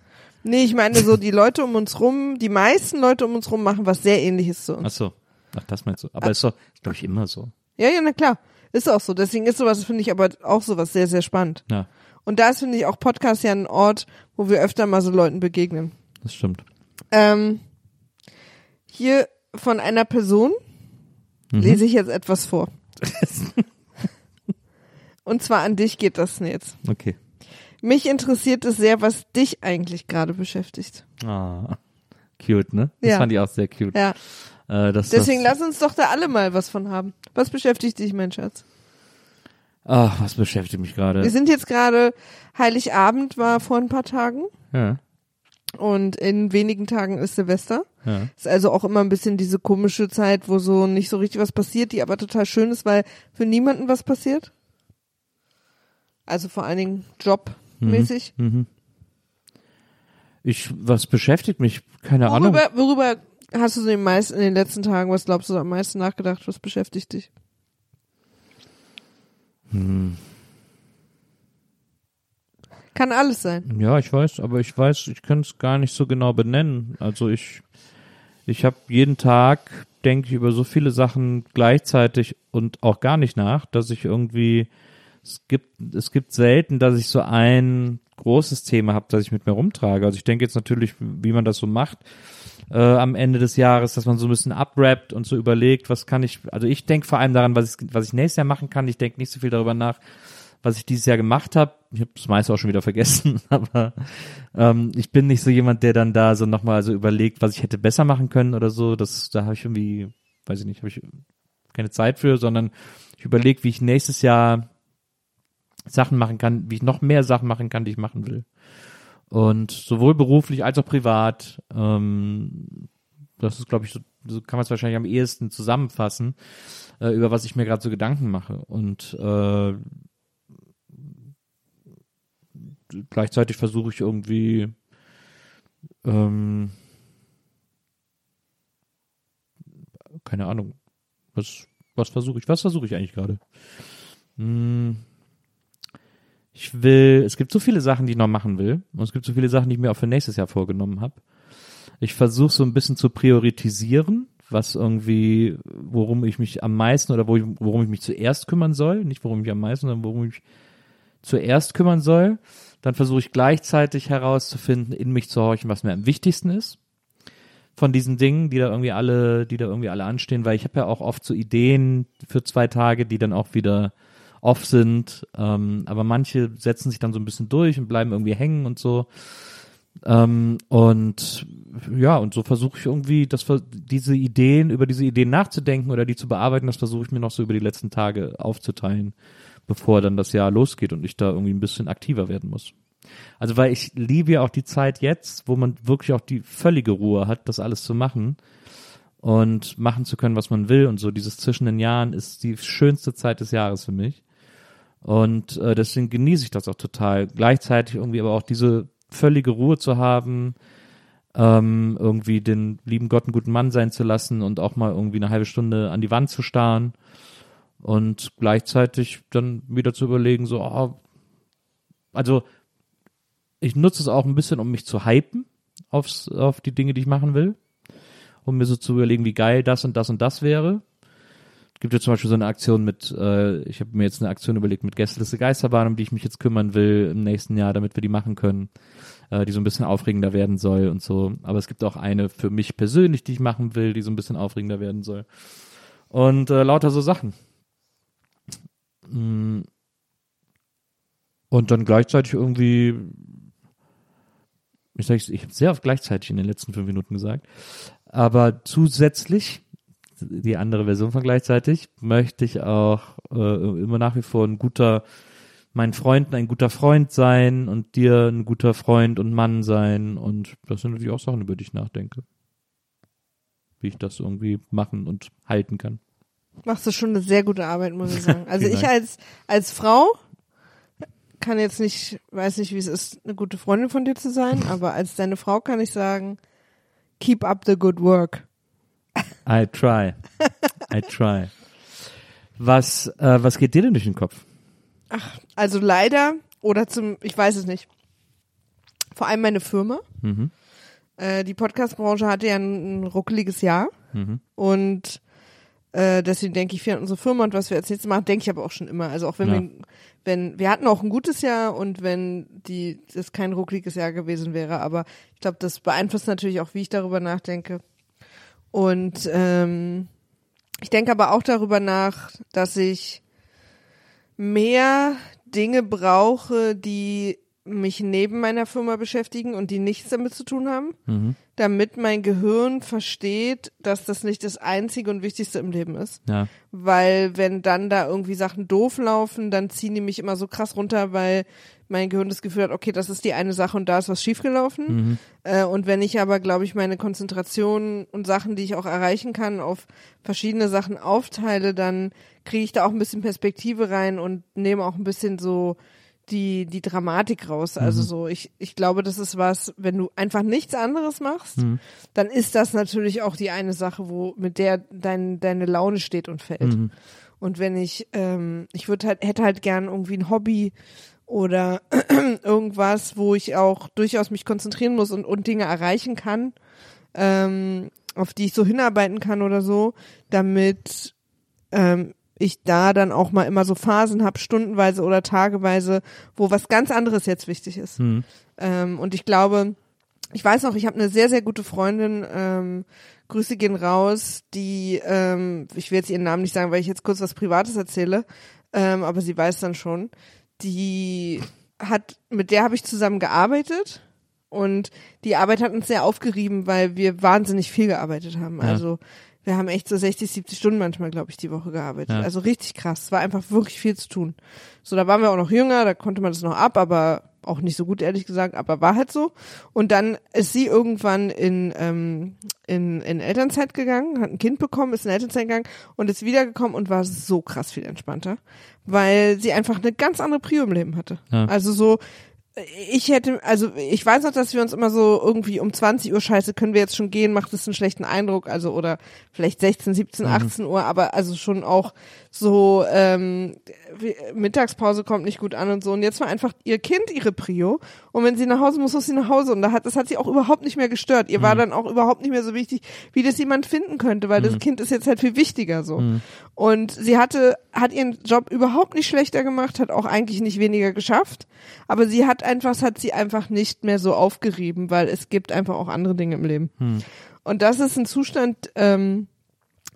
Nee, ich meine so, die Leute um uns rum, die meisten Leute um uns rum machen was sehr ähnliches zu uns. Ach so. Ach, das meinst du. Aber ist doch, glaube ich, immer so. Ja, ja, na klar. Ist auch so. Deswegen ist sowas, finde ich, aber auch sowas sehr, sehr spannend. Ja, Und da ist, finde ich, auch Podcast ja ein Ort, wo wir öfter mal so Leuten begegnen. das stimmt. Ähm, hier von einer Person Mhm. lese ich jetzt etwas vor. Und zwar an dich geht das jetzt. Okay. Mich interessiert es sehr, was dich eigentlich gerade beschäftigt. Ah, cute, ne? Das Ja. fand ich auch sehr cute. Ja. Äh, das, Deswegen das, lass uns doch da alle mal was von haben. Was beschäftigt dich, mein Schatz? Ach, was beschäftigt mich Wir gerade? sind jetzt gerade, Heiligabend war vor ein paar Tagen Ja, und in wenigen Tagen ist Silvester. ja. Ist also auch immer ein bisschen diese komische Zeit, wo so nicht so richtig was passiert, die aber total schön ist, weil für niemanden was passiert. Also vor allen Dingen jobmäßig. Mhm. Ich, was beschäftigt mich? Keine Ahnung. Worüber, worüber hast du so den meisten in den letzten Tagen, was glaubst du am meisten nachgedacht? Was beschäftigt dich? Hm. Kann alles sein. Ja, ich weiß, aber ich weiß, ich kann es gar nicht so genau benennen. Also ich, ich habe jeden Tag, denke ich, über so viele Sachen gleichzeitig und auch gar nicht nach, dass ich irgendwie, es gibt, es gibt selten, dass ich so ein großes Thema habe, das ich mit mir rumtrage. Also ich denke jetzt natürlich, wie man das so macht äh, am Ende des Jahres, dass man so ein bisschen abrappt und so überlegt, was kann ich, also ich denke vor allem daran, was ich, was ich nächstes Jahr machen kann. Ich denke nicht so viel darüber nach, was ich dieses Jahr gemacht habe. Ich habe das meiste auch schon wieder vergessen, aber ähm, ich bin nicht so jemand, der dann da so nochmal so überlegt, was ich hätte besser machen können oder so. Das, da habe ich irgendwie, weiß ich nicht, habe ich keine Zeit für, sondern ich überlege, wie ich nächstes Jahr Sachen machen kann, wie ich noch mehr Sachen machen kann, die ich machen will. Und sowohl beruflich als auch privat, ähm, das ist, glaube ich, so, so kann man es wahrscheinlich am ehesten zusammenfassen, äh, über was ich mir gerade so Gedanken mache. Und äh, gleichzeitig versuche ich irgendwie ähm, keine Ahnung, was, was versuche ich? Was versuche ich eigentlich gerade? Hm, ich will, es gibt so viele Sachen, die ich noch machen will. Und es gibt so viele Sachen, die ich mir auch für nächstes Jahr vorgenommen habe. Ich versuche so ein bisschen zu priorisieren, was irgendwie, worum ich mich am meisten oder worum ich mich zuerst kümmern soll. Nicht worum ich mich am meisten, sondern worum ich mich zuerst kümmern soll. Dann versuche ich gleichzeitig herauszufinden, in mich zu horchen, was mir am wichtigsten ist. Von diesen Dingen, die da irgendwie alle, die da irgendwie alle anstehen, weil ich habe ja auch oft so Ideen für zwei Tage, die dann auch wieder off sind. Ähm, aber manche setzen sich dann so ein bisschen durch und bleiben irgendwie hängen und so. Ähm, und ja, und so versuche ich irgendwie, das, diese Ideen, über diese Ideen nachzudenken oder die zu bearbeiten, das versuche ich mir noch so über die letzten Tage aufzuteilen, bevor dann das Jahr losgeht und ich da irgendwie ein bisschen aktiver werden muss. Also weil ich liebe ja auch die Zeit jetzt, wo man wirklich auch die völlige Ruhe hat, das alles zu machen und machen zu können, was man will und so. Dieses zwischen den Jahren ist die schönste Zeit des Jahres für mich. Und äh, deswegen genieße ich das auch total. Gleichzeitig irgendwie aber auch diese völlige Ruhe zu haben, ähm, irgendwie den lieben Gott einen guten Mann sein zu lassen und auch mal irgendwie eine halbe Stunde an die Wand zu starren und gleichzeitig dann wieder zu überlegen, so, oh, also ich nutze es auch ein bisschen, um mich zu hypen aufs, auf die Dinge, die ich machen will, um mir so zu überlegen, wie geil das und das und das wäre. Gibt ja zum Beispiel so eine Aktion mit, äh, ich habe mir jetzt eine Aktion überlegt mit Gästeliste Geisterbahn, um die ich mich jetzt kümmern will im nächsten Jahr, damit wir die machen können, äh, die so ein bisschen aufregender werden soll und so. Aber es gibt auch eine für mich persönlich, die ich machen will, die so ein bisschen aufregender werden soll. Und äh, lauter so Sachen. Mm. Und dann gleichzeitig irgendwie, ich sag, ich habe sehr oft gleichzeitig in den letzten fünf Minuten gesagt, aber zusätzlich die andere Version von gleichzeitig, möchte ich auch äh, immer nach wie vor ein guter, mein Freund ein guter Freund sein und dir ein guter Freund und Mann sein. Und das sind natürlich auch Sachen, über die ich nachdenke. Wie ich das irgendwie machen und halten kann. Machst du schon eine sehr gute Arbeit, muss ich sagen. Also ich als, als Frau kann jetzt nicht, weiß nicht, wie es ist, eine gute Freundin von dir zu sein, aber als deine Frau kann ich sagen, keep up the good work. I try. I try. Was, äh, was geht dir denn durch den Kopf? Also leider, oder zum, ich weiß es nicht. Vor allem meine Firma. Mhm. Äh, die Podcast-Branche hatte ja ein, ein ruckeliges Jahr. Mhm. Und äh, deswegen denke ich viel an unsere Firma und was wir als nächstes machen, denke ich aber auch schon immer. Also auch wenn Ja. wir, wenn, wir hatten auch ein gutes Jahr und wenn die, das kein ruckeliges Jahr gewesen wäre, aber ich glaube, das beeinflusst natürlich auch, wie ich darüber nachdenke. Und ähm, ich denke aber auch darüber nach, dass ich mehr Dinge brauche, die mich neben meiner Firma beschäftigen und die nichts damit zu tun haben, Mhm. damit mein Gehirn versteht, dass das nicht das Einzige und Wichtigste im Leben ist. Ja. Weil wenn dann da irgendwie Sachen doof laufen, dann ziehen die mich immer so krass runter, weil mein Gehirn das Gefühl hat, okay, das ist die eine Sache und da ist was schiefgelaufen. Mhm. Äh, und wenn ich aber, glaube ich, meine Konzentration und Sachen, die ich auch erreichen kann, auf verschiedene Sachen aufteile, dann kriege ich da auch ein bisschen Perspektive rein und nehme auch ein bisschen so die, die Dramatik raus. Also so, ich, ich glaube, das ist was, wenn du einfach nichts anderes machst, dann ist das natürlich auch die eine Sache, wo, mit der dein, deine Laune steht und fällt. Mhm. Und wenn ich, ähm, ich würde halt, hätte halt gern irgendwie ein Hobby oder irgendwas, wo ich auch durchaus mich konzentrieren muss und, und Dinge erreichen kann, ähm, auf die ich so hinarbeiten kann oder so, damit ähm, ich da dann auch mal immer so Phasen habe, stundenweise oder tageweise, wo was ganz anderes jetzt wichtig ist. Mhm. Ähm, und ich glaube, ich weiß noch, ich habe eine sehr, sehr gute Freundin, ähm, Grüße gehen raus, die, ähm, ich will jetzt ihren Namen nicht sagen, weil ich jetzt kurz was Privates erzähle, ähm, aber sie weiß dann schon, die hat, mit der habe ich zusammen gearbeitet und die Arbeit hat uns sehr aufgerieben, weil wir wahnsinnig viel gearbeitet haben. Ja. Also wir haben echt so 60, 70 Stunden manchmal, glaube ich, die Woche gearbeitet. Ja. Also richtig krass. Es war einfach wirklich viel zu tun. So, da waren wir auch noch jünger, da konnte man das noch ab, aber auch nicht so gut, ehrlich gesagt, aber war halt so. Und dann ist sie irgendwann in, ähm, in, in Elternzeit gegangen, hat ein Kind bekommen, ist in Elternzeit gegangen und ist wiedergekommen und war so krass viel entspannter, weil sie einfach eine ganz andere Prio im Leben hatte. Ja. Also so, ich hätte, also ich weiß noch, dass wir uns immer so irgendwie um 20 Uhr scheiße, können wir jetzt schon gehen, macht das einen schlechten Eindruck, also oder vielleicht 16, 17, 18 Uhr, aber also schon auch so ähm, Mittagspause kommt nicht gut an und so. Und jetzt war einfach ihr Kind ihre Prio. Und wenn sie nach Hause muss, muss sie nach Hause. Und da hat, das hat sie auch überhaupt nicht mehr gestört. Ihr war dann auch überhaupt nicht mehr so wichtig, wie das jemand finden könnte, weil das Kind ist jetzt halt viel wichtiger so. Und sie hatte, hat ihren Job überhaupt nicht schlechter gemacht, hat auch eigentlich nicht weniger geschafft. Aber sie hat einfach, es hat sie einfach nicht mehr so aufgerieben, weil es gibt einfach auch andere Dinge im Leben. Und das ist ein Zustand, ähm,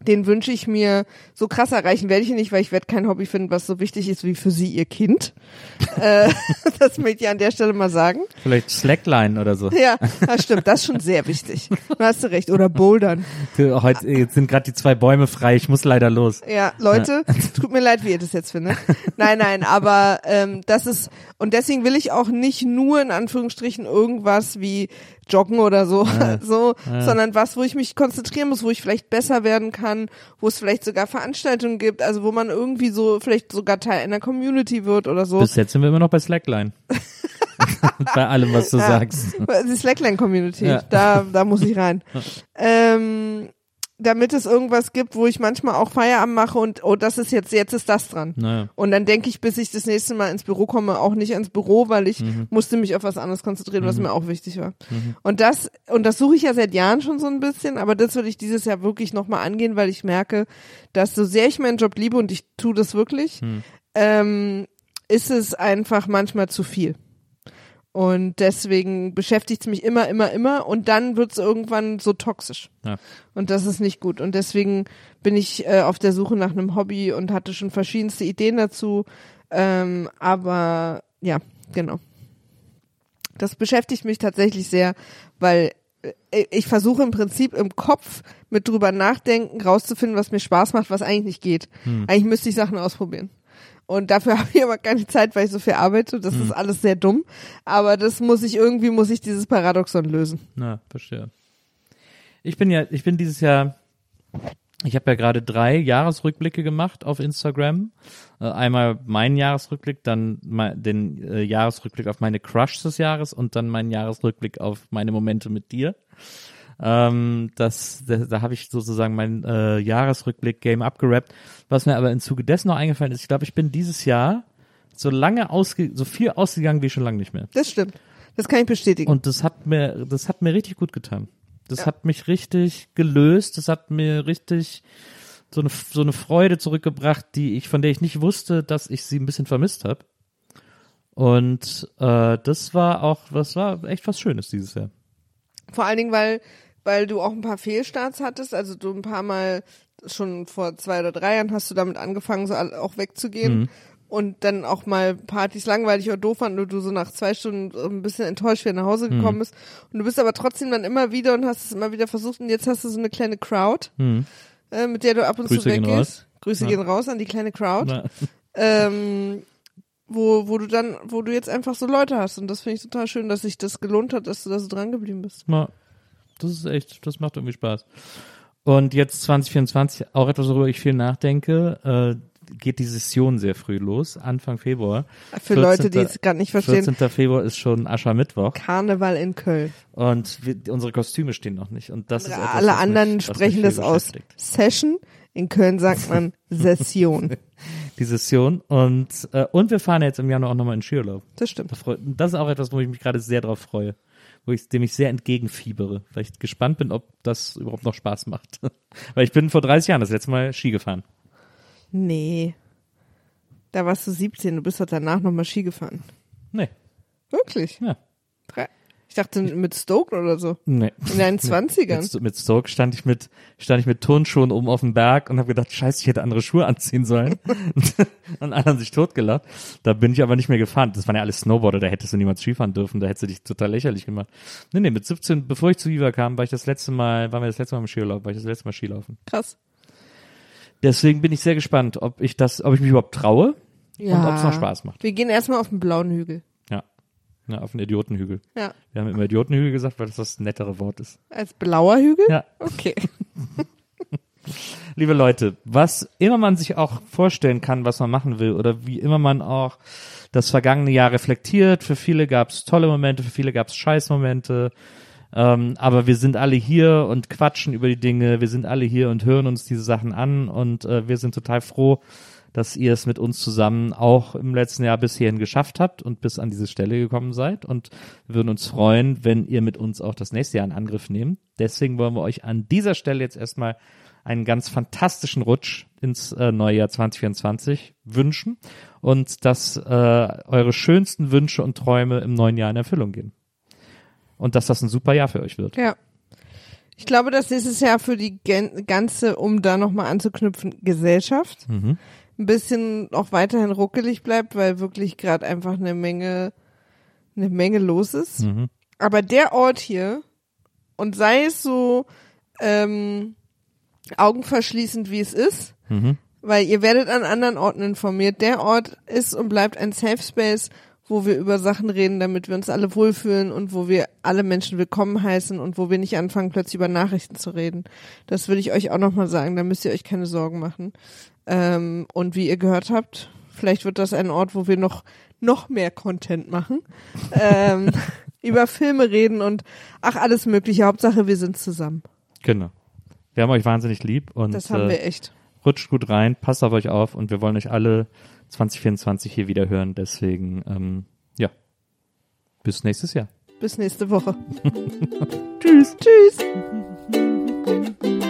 den wünsche ich mir so krass erreichen werde ich ihn nicht, weil ich werde kein Hobby finden, was so wichtig ist wie für sie ihr Kind. äh, das möchte ich an der Stelle mal sagen. Vielleicht Slackline oder so. Ja, das stimmt, das ist schon sehr wichtig. Da hast du recht. Oder Bouldern. Du, Heute, jetzt sind gerade die zwei Bäume frei, ich muss leider los. Ja, Leute, tut mir leid, wie ihr das jetzt findet. Nein, nein, aber ähm, das ist, und deswegen will ich auch nicht nur in Anführungsstrichen irgendwas wie Joggen oder so, so, sondern was, wo ich mich konzentrieren muss, wo ich vielleicht besser werden kann, wo es vielleicht sogar Veranstaltungen gibt, also wo man irgendwie so vielleicht sogar Teil einer Community wird oder so. Bis jetzt sind wir immer noch bei Slackline. bei allem, was du Ja. sagst. Die Slackline-Community, Ja. da, da muss ich rein. ähm, damit es irgendwas gibt, wo ich manchmal auch Feierabend mache und oh, das ist jetzt, jetzt ist das dran. Naja. Und dann denke ich, bis ich das nächste Mal ins Büro komme, auch nicht ins Büro, weil ich Mhm. musste mich auf was anderes konzentrieren, was mir auch wichtig war. Und das, und das suche ich ja seit Jahren schon so ein bisschen, aber das würde ich dieses Jahr wirklich nochmal angehen, weil ich merke, dass so sehr ich meinen Job liebe und ich tue das wirklich, Mhm. ähm, ist es einfach manchmal zu viel. Und deswegen beschäftigt es mich immer, immer, immer und dann wird es irgendwann so toxisch. Ja. Und das ist nicht gut. Und deswegen bin ich äh, auf der Suche nach einem Hobby und hatte schon verschiedenste Ideen dazu. Ähm, aber ja, genau. Das beschäftigt mich tatsächlich sehr, weil äh, ich versuche im Prinzip im Kopf mit drüber nachdenken, rauszufinden, was mir Spaß macht, was eigentlich nicht geht. Hm. Eigentlich müsste ich Sachen ausprobieren. Und dafür habe ich aber keine Zeit, weil ich so viel arbeite. Das Hm. ist alles sehr dumm. Aber das muss ich irgendwie, muss ich dieses Paradoxon lösen. Na, verstehe. Ich bin ja, ich bin dieses Jahr, ich habe ja gerade drei Jahresrückblicke gemacht auf Instagram. Äh, einmal meinen Jahresrückblick, dann den äh, Jahresrückblick auf meine Crush des Jahres und dann meinen Jahresrückblick auf meine Momente mit dir. Ähm, das, da, da habe ich sozusagen mein äh, Jahresrückblick-Game abgerappt. Was mir aber im Zuge dessen noch eingefallen ist, ich glaube, ich bin dieses Jahr so lange ausge so viel ausgegangen wie schon lange nicht mehr. Das stimmt. Das kann ich bestätigen. Und das hat mir, das hat mir richtig gut getan. Das hat mich richtig gelöst. Das hat mir richtig so eine, so eine Freude zurückgebracht, die ich, von der ich nicht wusste, dass ich sie ein bisschen vermisst habe. Und äh, das war auch, das war echt was Schönes dieses Jahr. Vor allen Dingen, weil, weil du auch ein paar Fehlstarts hattest. Also du ein paar Mal schon vor zwei oder drei Jahren hast du damit angefangen, so auch wegzugehen. Und dann auch mal Partys langweilig oder doof fanden und du so nach zwei Stunden ein bisschen enttäuscht wieder nach Hause gekommen bist. Und du bist aber trotzdem dann immer wieder und hast es immer wieder versucht. Und jetzt hast du so eine kleine Crowd, äh, mit der du ab und Grüße zu gehen weggehst. raus. Grüße Ja. gehen raus an die kleine Crowd. Ähm, wo, wo du dann, wo du jetzt einfach so Leute hast. Und das finde ich total schön, dass sich das gelohnt hat, dass du da so dran geblieben bist. na, das ist echt, das macht irgendwie Spaß. Und jetzt 2024, auch etwas, worüber ich viel nachdenke, äh, geht die Session sehr früh los, Anfang Februar. Für Leute, die 14. es gerade nicht verstehen, 14. Februar ist schon Aschermittwoch. Karneval in Köln. Und wir, unsere Kostüme stehen noch nicht. Und das ist etwas, Alle anderen mich sprechen das aus. Session. In Köln sagt man Session. Die Session. Und, äh, und wir fahren jetzt im Januar auch nochmal in Skiurlaub. Das stimmt. Das ist auch etwas, wo ich mich gerade sehr drauf freue. Wo ich dem ich sehr entgegenfiebere. Weil ich gespannt bin, ob das überhaupt noch Spaß macht. weil ich bin vor 30 Jahren das letzte Mal Ski gefahren. Nee. Da warst du 17, du bist doch danach nochmal Ski gefahren. Nee. Wirklich? Ja. Ich dachte mit Stoke oder so. Nee. In deinen Zwanzigern. Mit, mit Stoke stand ich mit, stand ich mit Turnschuhen oben auf dem Berg und habe gedacht, scheiße, ich hätte andere Schuhe anziehen sollen. und alle haben sich totgelacht. Da bin ich aber nicht mehr gefahren. Das waren ja alles Snowboarder, da hättest du niemals Skifahren dürfen, da hättest du dich total lächerlich gemacht. Nee, nee, mit 17, bevor ich zu Viva kam, war ich das letzte Mal, waren wir das letzte Mal im Skiurlaub, war ich das letzte Mal Skilaufen. Krass. Deswegen bin ich sehr gespannt, ob ich das, ob ich mich überhaupt traue und ob es noch Spaß macht. Wir gehen erstmal auf den blauen Hügel. Ja. Ja, auf den Idiotenhügel. Ja. Wir haben immer Idiotenhügel gesagt, weil das das nettere Wort ist. Als blauer Hügel? Ja. Okay. liebe Leute, was immer man sich auch vorstellen kann, was man machen will oder wie immer man auch das vergangene Jahr reflektiert. Für viele gab es tolle Momente, für viele gab es Scheißmomente. Ähm, aber wir sind alle hier und quatschen über die Dinge. Wir sind alle hier und hören uns diese Sachen an und äh, wir sind total froh, dass ihr es mit uns zusammen auch im letzten Jahr bis hierhin geschafft habt und bis an diese Stelle gekommen seid. Und wir würden uns freuen, wenn ihr mit uns auch das nächste Jahr in Angriff nehmt. Deswegen wollen wir euch an dieser Stelle jetzt erstmal einen ganz fantastischen Rutsch ins äh, neue Jahr 2024 wünschen und dass äh, eure schönsten Wünsche und Träume im neuen Jahr in Erfüllung gehen. Und dass das ein super Jahr für euch wird. Ja. Ich glaube, dass nächstes Jahr für die ganze, um da nochmal anzuknüpfen, Gesellschaft Mhm. Ein bisschen auch weiterhin ruckelig bleibt, weil wirklich gerade einfach eine Menge, eine Menge los ist. Mhm. Aber der Ort hier, und sei es so ähm, augenverschließend, wie es ist, Mhm. weil ihr werdet an anderen Orten informiert. Der Ort ist und bleibt ein Safe Space, wo wir über Sachen reden, damit wir uns alle wohlfühlen und wo wir alle Menschen willkommen heißen und wo wir nicht anfangen, plötzlich über Nachrichten zu reden. Das will ich euch auch nochmal sagen, da müsst ihr euch keine Sorgen machen. Ähm, und wie ihr gehört habt, vielleicht wird das ein Ort, wo wir noch, noch mehr Content machen. ähm, über Filme reden und ach, alles mögliche. Hauptsache, wir sind zusammen. Genau. Wir haben euch wahnsinnig lieb und Das haben äh, wir echt. rutscht gut rein, passt auf euch auf und wir wollen euch alle 2024 hier wieder hören. Deswegen, ähm, ja, bis nächstes Jahr. Bis nächste Woche. Tschüss. Tschüss.